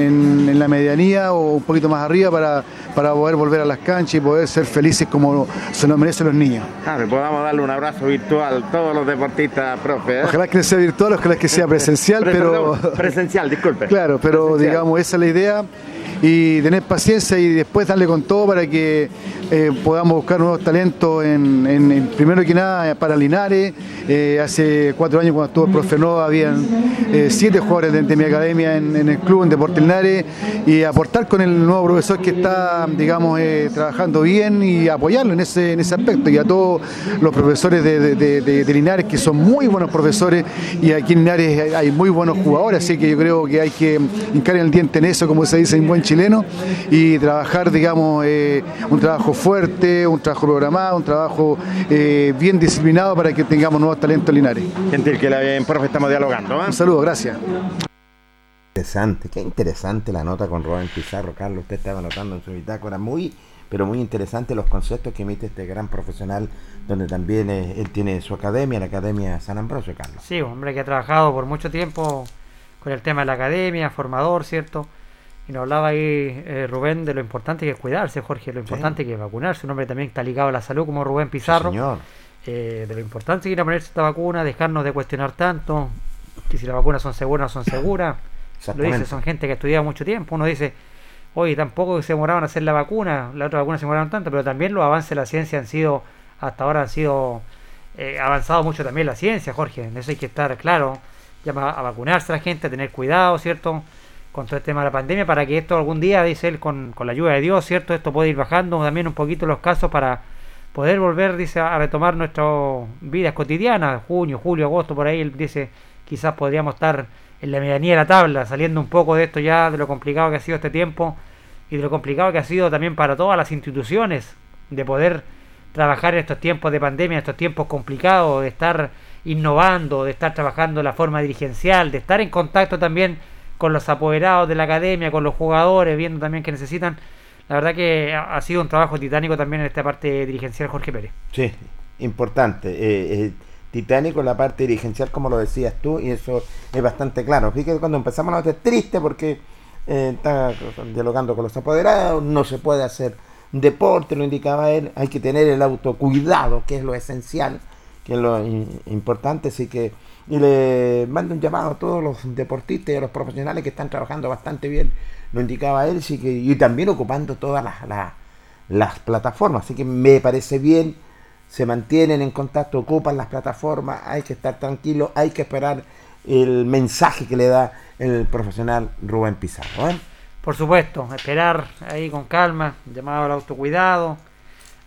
en- la medianía o un poquito más arriba para, para poder volver a las canchas y poder ser felices como se lo merecen los niños. Claro, podamos darle un abrazo virtual a todos los deportistas, profe. ¿eh? Ojalá que sea virtual, ojalá que sea presencial, Pre- pero... presencial, disculpe. Claro, pero Presencial. digamos, esa es la idea y tener paciencia y después darle con todo para que eh, podamos buscar nuevos talentos en, primero que nada para Linares. Eh, hace cuatro años cuando estuvo el profe Nova habían eh, siete jugadores de, de mi academia en, el club en Deportes Linares y aportar con el nuevo profesor que está, digamos, eh, trabajando bien y apoyarlo en ese, en ese aspecto y a todos los profesores de, Linares que son muy buenos profesores y aquí en Linares hay muy buenos jugadores, así que yo creo que hay que hincar el diente en eso, como se dice en buen chileno, y trabajar, digamos, eh, un trabajo fuerte, un trabajo programado, un trabajo eh, bien disciplinado para que tengamos nuevos talentos en Linares. Gentil que la bien, profe, estamos dialogando. ¿ah? Un saludo, gracias. Interesante, qué interesante la nota con Rubén Pizarro, Carlos. Usted estaba anotando en su bitácora muy, pero muy interesante los conceptos que emite este gran profesional, donde también eh, él tiene su academia, la Academia San Ambrosio, Carlos. Sí, un hombre que ha trabajado por mucho tiempo con el tema de la academia, formador, ¿cierto? Y nos hablaba ahí eh, Rubén de lo importante que es cuidarse, Jorge, lo importante que es vacunarse. Un hombre también está ligado a la salud como Rubén Pizarro. señor. Eh, de lo importante que ir a ponerse esta vacuna, dejarnos de cuestionar tanto, que si las vacunas son seguras o no son seguras. Lo dice, son gente que ha estudiado mucho tiempo. Uno dice, oye, tampoco se demoraban a hacer la vacuna, la otra vacuna se demoraron tanto, pero también los avances de la ciencia han sido, hasta ahora han sido eh, avanzado mucho también la ciencia, Jorge. En eso hay que estar claro. Llama a vacunarse a la gente, a tener cuidado, ¿cierto? Con todo el tema de la pandemia, para que esto algún día, dice él, con, con la ayuda de Dios, ¿cierto? Esto puede ir bajando también un poquito los casos para poder volver, dice, a retomar nuestras vidas cotidianas, junio, julio, agosto, por ahí, él dice, quizás podríamos estar en la medianía de la tabla, saliendo un poco de esto ya, de lo complicado que ha sido este tiempo y de lo complicado que ha sido también para todas las instituciones de poder trabajar en estos tiempos de pandemia, en estos tiempos complicados, de estar innovando, de estar trabajando la forma dirigencial, de estar en contacto también con los apoderados de la academia, con los jugadores, viendo también que necesitan. La verdad que ha sido un trabajo titánico también en esta parte dirigencial Jorge Pérez. Sí, importante. eh, eh, titánico la parte dirigencial, como lo decías tú, y eso es bastante claro. Fíjate, cuando empezamos a notar triste porque eh, está dialogando con los apoderados, no se puede hacer deporte, lo indicaba él, hay que tener el autocuidado, que es lo esencial, que es lo importante, así que y le mando un llamado a todos los deportistas y a los profesionales que están trabajando bastante bien, lo indicaba él, sí que, y también ocupando todas las, las, plataformas, así que me parece bien, se mantienen en contacto, ocupan las plataformas, hay que estar tranquilo, hay que esperar el mensaje que le da el profesional Rubén Pizarro. ¿eh? Por supuesto, esperar ahí con calma, llamado al autocuidado,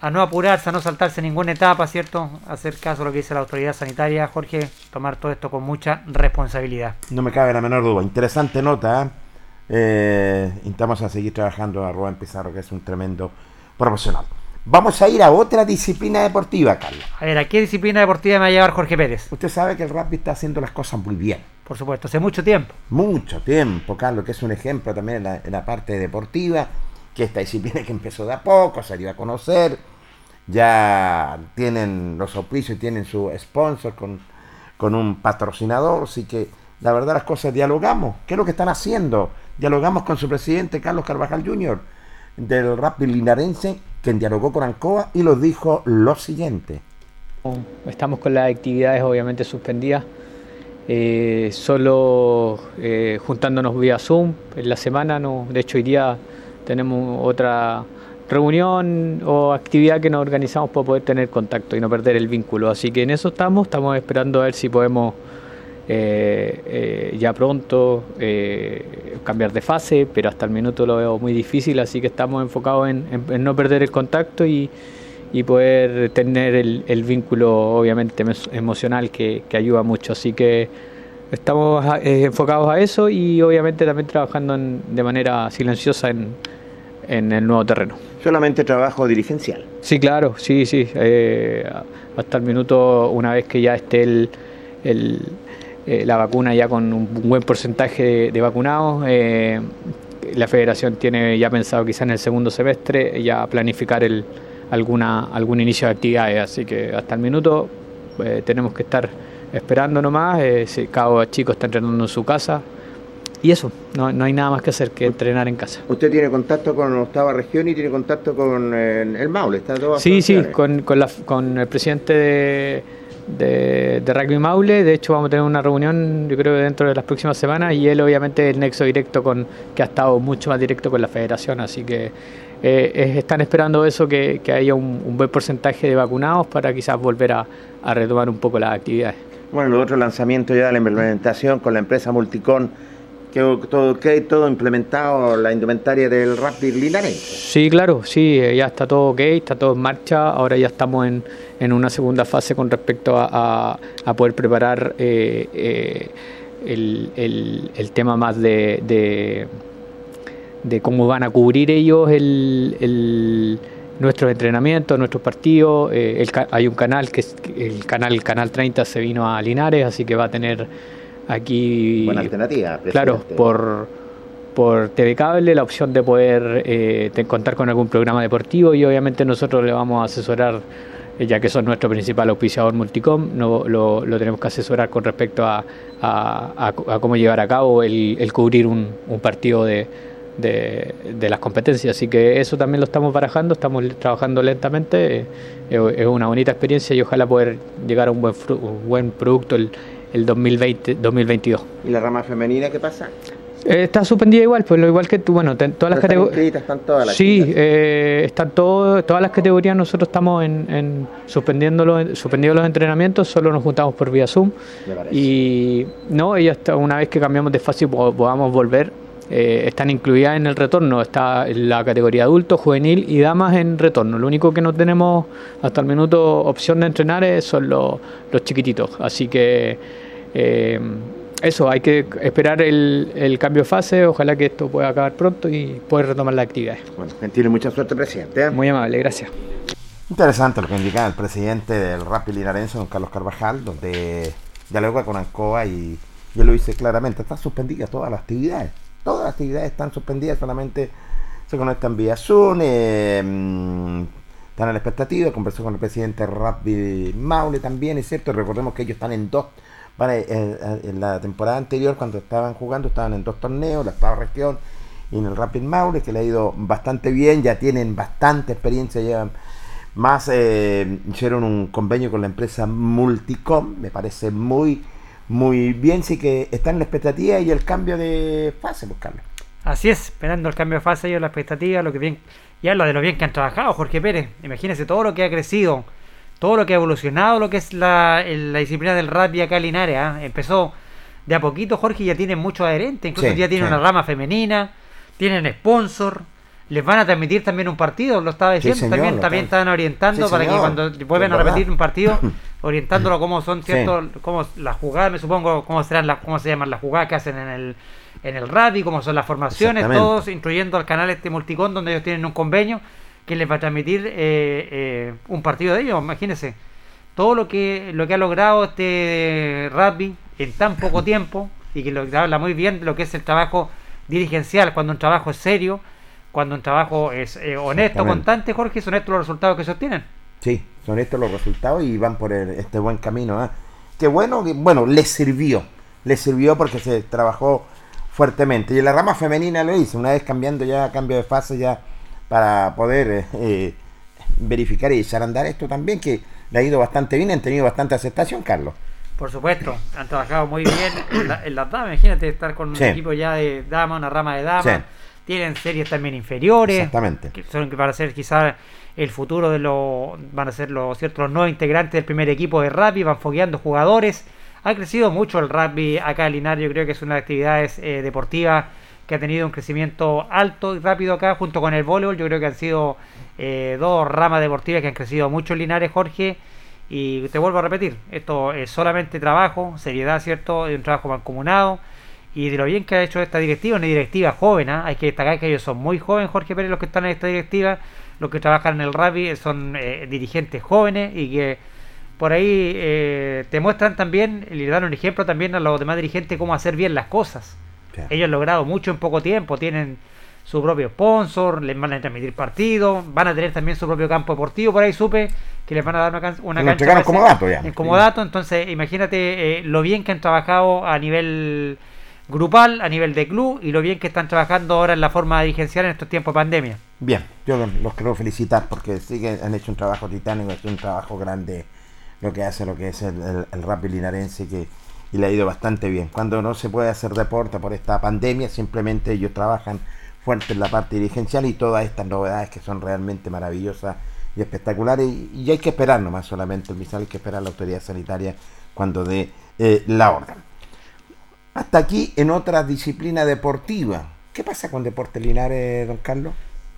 a no apurarse, a no saltarse ninguna etapa, ¿cierto? Hacer caso a lo que dice la autoridad sanitaria, Jorge, tomar todo esto con mucha responsabilidad. No me cabe la menor duda. Interesante nota. ¿eh? Eh, intentamos a seguir trabajando a Rubén Pizarro, que es un tremendo profesional. Vamos a ir a otra disciplina deportiva, Carlos. A ver, ¿a qué disciplina deportiva me va a llevar Jorge Pérez? Usted sabe que el rugby está haciendo las cosas muy bien. Por supuesto, hace mucho tiempo. Mucho tiempo, Carlos, que es un ejemplo también en la, en la parte deportiva, que esta disciplina que empezó de a poco, se dio a conocer, ya tienen los auspicios, tienen su sponsor con, con un patrocinador, así que la verdad las cosas dialogamos. ¿Qué es lo que están haciendo? Dialogamos con su presidente Carlos Carvajal Jr. del rugby linarense, quien dialogó con Ancoa y nos dijo lo siguiente. Estamos con las actividades obviamente suspendidas, eh, solo eh, juntándonos vía Zoom en la semana, no, de hecho hoy día tenemos otra reunión o actividad que nos organizamos para poder tener contacto y no perder el vínculo, así que en eso estamos, estamos esperando a ver si podemos eh, eh, ya pronto eh, cambiar de fase, pero hasta el minuto lo veo muy difícil, así que estamos enfocados en, no perder el contacto y, y poder tener el, vínculo obviamente emo- emocional que, que ayuda mucho. Así que estamos enfocados a eso y obviamente también trabajando en- de manera silenciosa en, en el nuevo terreno. Solamente trabajo dirigencial. Sí, claro, sí, sí. eh, hasta el minuto, una vez que ya esté el, el, eh, la vacuna ya con un buen porcentaje de, de vacunados, eh, la federación tiene ya pensado quizá en el segundo semestre ya planificar el, alguna, algún inicio de actividades. Así que hasta el minuto tenemos que estar esperando nomás. Si cada chico está entrenando en su casa. Y eso, no, no hay nada más que hacer que entrenar en casa. Usted tiene contacto con octava región y tiene contacto con eh, el Maule, está todo Sí, sí, con, con, la- con el presidente de, de, de Rugby Maule. De hecho, vamos a tener una reunión, yo creo, dentro de las próximas semanas. Y él, obviamente, el nexo directo con que ha estado mucho más directo con la federación. Así que eh, es- están esperando eso, que, que haya un, un buen porcentaje de vacunados para quizás volver a, a retomar un poco las actividades. Bueno, el otro lanzamiento ya de la implementación con la empresa Multicon, que todo ok, todo implementado, la indumentaria del Rapid Linares. Sí, claro, sí, eh, ya está todo ok, está todo en marcha. Ahora ya estamos en, en una segunda fase con respecto a, a- poder preparar eh, eh, el, el- el tema más de, de, cómo van a cubrir ellos el, el- nuestros entrenamientos, nuestros partidos. Eh, hay un canal que es el canal, el canal 30 se vino a Linares, así que va a tener aquí Buena alternativa, Claro, por por TV Cable la opción de poder eh, de contar con algún programa deportivo y obviamente nosotros le vamos a asesorar, eh, ya que son nuestro principal auspiciador Multicom, no, lo, lo tenemos que asesorar con respecto a, a- a- a cómo llevar a cabo el, el cubrir un, un partido de, de, de las competencias. Así que eso también lo estamos barajando, estamos trabajando lentamente. eh, es una bonita experiencia y ojalá poder llegar a un buen, fru- un buen producto el, el 2020, 2022. ¿Y la rama femenina qué pasa? Eh, está suspendida igual, pues lo igual que tú, bueno, ten- todas las ¿No están categorías. inscritas? ¿Están todas las Sí, eh, están todo, todas las categorías, nosotros estamos en, en suspendiendo, los, suspendiendo los entrenamientos, solo nos juntamos por vía Zoom. Y no, y hasta una vez que cambiamos de fase y po- podamos volver, eh, están incluidas en el retorno. Está la categoría adulto, juvenil y damas en retorno. Lo único que no tenemos hasta el minuto opción de entrenar es- son los, los chiquititos. Así que eh, eso, hay que esperar el, el cambio de fase. Ojalá que esto pueda acabar pronto y poder retomar las actividades. Bueno, gentil y mucha suerte, presidente. ¿eh? Muy amable, gracias. Interesante lo que indicaba el presidente del Rapid Linarense, don Carlos Carvajal, donde dialoga con Ancoa y yo lo hice claramente, están suspendidas todas las actividades. Todas las actividades están suspendidas, solamente se conectan vía Zoom, eh, mm, están a la expectativa, conversó con el presidente Rapid Maule también, es cierto, recordemos que ellos están en dos, para, eh, eh, en la temporada anterior cuando estaban jugando estaban en dos torneos, la octava región y en el Rapid Maule, que le ha ido bastante bien, ya tienen bastante experiencia, llevan más eh, hicieron un convenio con la empresa Multicom, me parece muy, muy bien, sí que está en la expectativa y el cambio de fase, pues. Así es, esperando el cambio de fase y la expectativa, lo que bien, y habla de lo bien que han trabajado Jorge Pérez. Imagínense todo lo que ha crecido, todo lo que ha evolucionado, lo que es la, disciplina del rugby acá en Linares. ¿ah? Empezó de a poquito, Jorge, y ya tiene muchos adherentes, incluso Sí, ya tiene sí. una rama femenina, tienen sponsor, les van a transmitir también un partido, lo estaba Sí, diciendo, señor, también, están- orientando para que cuando vuelvan a repetir un partido, orientándolo cómo son ciertos, cómo las jugadas, me supongo, cómo serán las, cómo se llaman las jugadas que hacen en el en el rugby, cómo son las formaciones, todos, incluyendo al canal este Multicon, donde ellos tienen un convenio que les va a transmitir eh, eh, un partido de ellos, imagínense. Todo lo que lo que ha logrado este rugby en tan poco tiempo y que lo que habla muy bien de lo que es el trabajo dirigencial, cuando un trabajo es serio, cuando un trabajo es eh, honesto, constante, Jorge, son estos los resultados que se obtienen. Sí, son estos los resultados y van por el- este buen camino. ¿ah? Qué bueno, que, bueno, les sirvió, les sirvió porque se trabajó fuertemente. Y en la rama femenina lo hice, una vez cambiando ya, cambio de fase ya para poder eh, eh, verificar y echar a andar esto también, que le ha ido bastante bien, han tenido bastante aceptación, Carlos. Por supuesto, han trabajado muy bien en, la- en las damas. Imagínate estar con Sí. un equipo ya de damas, una rama de damas. Sí. Tienen series también inferiores. Exactamente. Que son que van a ser quizás el futuro de los. Van a ser los ciertos nuevos integrantes del primer equipo de rugby. Van fogueando jugadores. Ha crecido mucho el rugby acá en Linares. Yo creo que es una de las actividades eh, deportivas que ha tenido un crecimiento alto y rápido acá, junto con el voleibol. Yo creo que han sido eh, dos ramas deportivas que han crecido mucho en Linares, Jorge. Y te vuelvo a repetir, esto es solamente trabajo, seriedad, ¿cierto? Es un trabajo mancomunado. Y de lo bien que ha hecho esta directiva, una directiva joven, ¿ah? hay que destacar que ellos son muy jóvenes, Jorge Pérez, los que están en esta directiva, los que trabajan en el rugby son eh, dirigentes jóvenes y que por ahí eh, te muestran también, le dan un ejemplo también a los demás dirigentes cómo hacer bien las cosas. Ellos han logrado mucho en poco tiempo, tienen su propio sponsor, les van a transmitir partidos, van a tener también su propio campo deportivo, por ahí supe que les van a dar una, can- una cancha como dato ya. en como dato, entonces imagínate eh, lo bien que han trabajado a nivel grupal, a nivel de club y lo bien que están trabajando ahora en la forma dirigencial en estos tiempos de pandemia. Bien, yo los quiero felicitar porque sí que han hecho un trabajo titánico, han hecho un trabajo grande lo que hace lo que es el, el, el rugby linarense que y le ha ido bastante bien. Cuando no se puede hacer deporte por esta pandemia, simplemente ellos trabajan fuerte en la parte dirigencial y todas estas novedades que son realmente maravillosas y espectaculares. Y, y hay que esperar nomás solamente el misal, hay que esperar la autoridad sanitaria cuando dé eh, la orden. Hasta aquí en otra disciplina deportiva. ¿Qué pasa con Deporte Linares, don Carlos?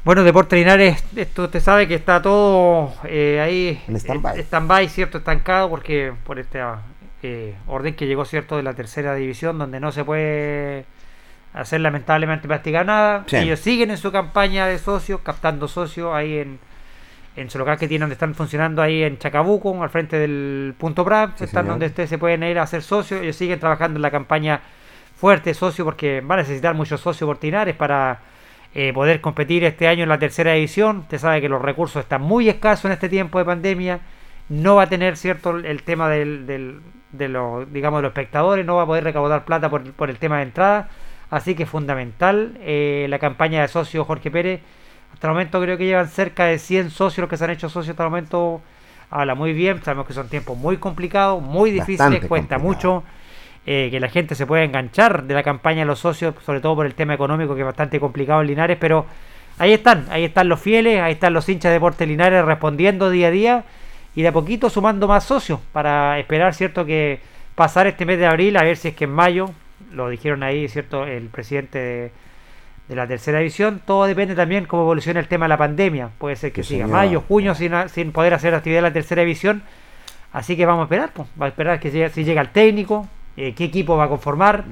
Bueno, Deporte Linares, esto usted sabe que está todo eh, ahí En stand-by. stand-by, ¿cierto? Estancado porque por esta eh, orden que llegó, ¿cierto? De la tercera división, donde no se puede hacer lamentablemente practicar nada. Sí. Ellos siguen en su campaña de socios, captando socios ahí en, en su local que tienen, donde están funcionando ahí en Chacabuco, al frente del Punto Sí, están señor. donde ustedes se pueden ir a hacer socios. Ellos siguen trabajando en la campaña fuerte socio porque va a necesitar muchos socios portinares para eh, poder competir este año en la tercera división. Usted sabe que los recursos están muy escasos en este tiempo de pandemia. No va a tener cierto el tema del, del- de los digamos de los espectadores, no va a poder recaudar plata por, por el tema de entrada. Así que es fundamental eh, la campaña de socio Jorge Pérez. Hasta el momento creo que llevan cerca de 100 socios los que se han hecho socios hasta el momento. Habla muy bien, sabemos que son tiempos muy complicados, muy difíciles, Bastante cuesta complicado. mucho eh, que la gente se pueda enganchar de la campaña de los socios, sobre todo por el tema económico que es bastante complicado en Linares, pero ahí están, ahí están los fieles, ahí están los hinchas de Deportes Linares respondiendo día a día y de a poquito sumando más socios para esperar, ¿cierto? Que pasar este mes de abril, a ver si es que en mayo, lo dijeron ahí, ¿cierto? El presidente de, de la tercera división, todo depende también cómo evoluciona el tema de la pandemia, puede ser que Sí, siga mayo, junio sin, sin poder hacer actividad en la tercera división, Así que vamos a esperar, pues. va a esperar que llegue- si llega el técnico, eh, qué equipo va a conformar.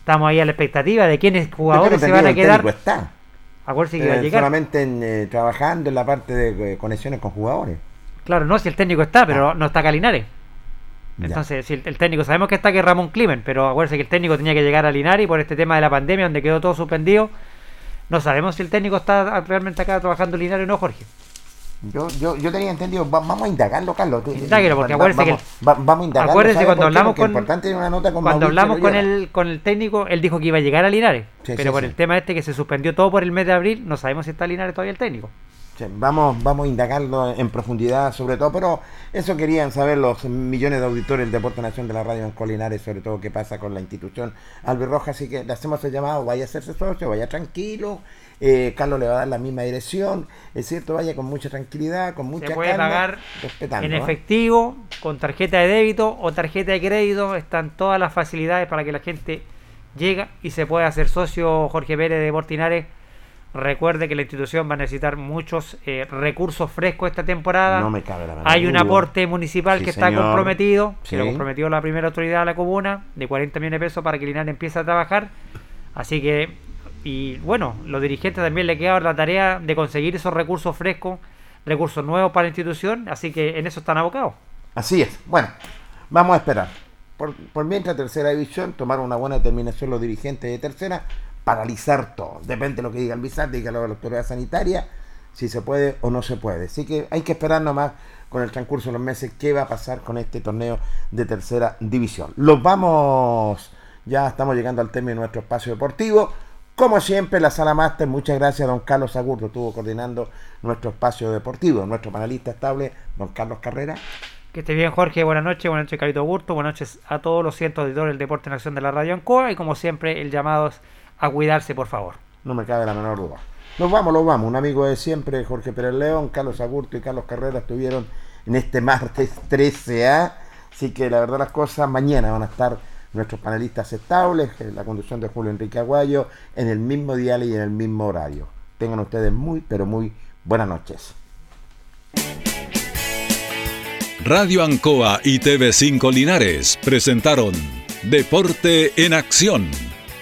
Estamos ahí a la expectativa de quiénes jugadores se van a quedar. está. Acuérdense que va a Eh, llegar. solamente en, eh, trabajando en la parte de eh, conexiones con jugadores. Claro, no, si el técnico está, pero no está Calinares. Entonces, si el, el técnico, sabemos que está que Ramón Climen, pero acuérdense que el técnico tenía que llegar a Linares por este tema de la pandemia, donde quedó todo suspendido, no sabemos si el técnico está realmente acá trabajando en Linares o no, Jorge. Yo, yo, yo tenía entendido, va- vamos a indagarlo, Carlos. Indáguelo, porque acuérdese que vamos, va- vamos a indagarlo. Acuérdense ¿sabe cuando hablamos con- es importante una nota con Cuando hablamos con el, con el técnico, él dijo que iba a llegar a Linares, Sí, pero sí, por sí. el tema este que se suspendió todo por el mes de abril, no sabemos si está Linares todavía el técnico. Sí, vamos, vamos a indagarlo en profundidad, sobre todo, pero eso querían saber los millones de auditores del Deporte Nación de la Radio en Colinares, sobre todo qué pasa con la institución Albirroja, así que le hacemos el llamado, vaya a hacerse socio, vaya tranquilo, eh, Carlos le va a dar la misma dirección, es cierto, vaya con mucha tranquilidad, con mucha Se puede calma, pagar en ¿eh? efectivo, con tarjeta de débito o tarjeta de crédito. Están todas las facilidades para que la gente llegue y se pueda hacer socio Jorge Pérez de Portinares. Recuerde que la institución va a necesitar muchos eh, recursos frescos esta temporada. No me cabe la Hay un aporte municipal Sí, que está comprometido, Sí. que lo comprometió la primera autoridad de la comuna, de 40 millones de pesos para que Linares empiece a trabajar. Así que, y bueno, los dirigentes también le queda la tarea de conseguir esos recursos frescos, recursos nuevos para la institución, así que en eso están abocados. Así es. Bueno, vamos a esperar. Por, por mientras, tercera división, tomar una buena determinación los dirigentes de tercera, paralizar todo. Depende de lo que diga el Bizar, diga la autoridad sanitaria, si se puede o no se puede. Así que hay que esperar nomás con el transcurso de los meses qué va a pasar con este torneo de tercera división. Los vamos, ya estamos llegando al término de nuestro espacio deportivo. Como siempre, la sala máster, muchas gracias a don Carlos Agurto, estuvo coordinando nuestro espacio deportivo, nuestro panelista estable, don Carlos Carrera. Que esté bien, Jorge. Buenas noches. Buenas noches, Carito Burto. Buenas noches a todos los cientos de auditores del Deporte en Acción de la Radio Ancoa. Y como siempre, el llamado es a cuidarse, por favor. No me cabe la menor duda. Nos vamos, los vamos. Un amigo de siempre, Jorge Pérez León, Carlos Agurto y Carlos Carrera estuvieron en este martes 13A. Así que la verdad las cosas, mañana van a estar nuestros panelistas estables, eh, la conducción de Julio Enrique Aguayo, en el mismo dial y en el mismo horario. Tengan ustedes muy, pero muy buenas noches. Radio Ancoa y TV5 Linares presentaron Deporte en Acción.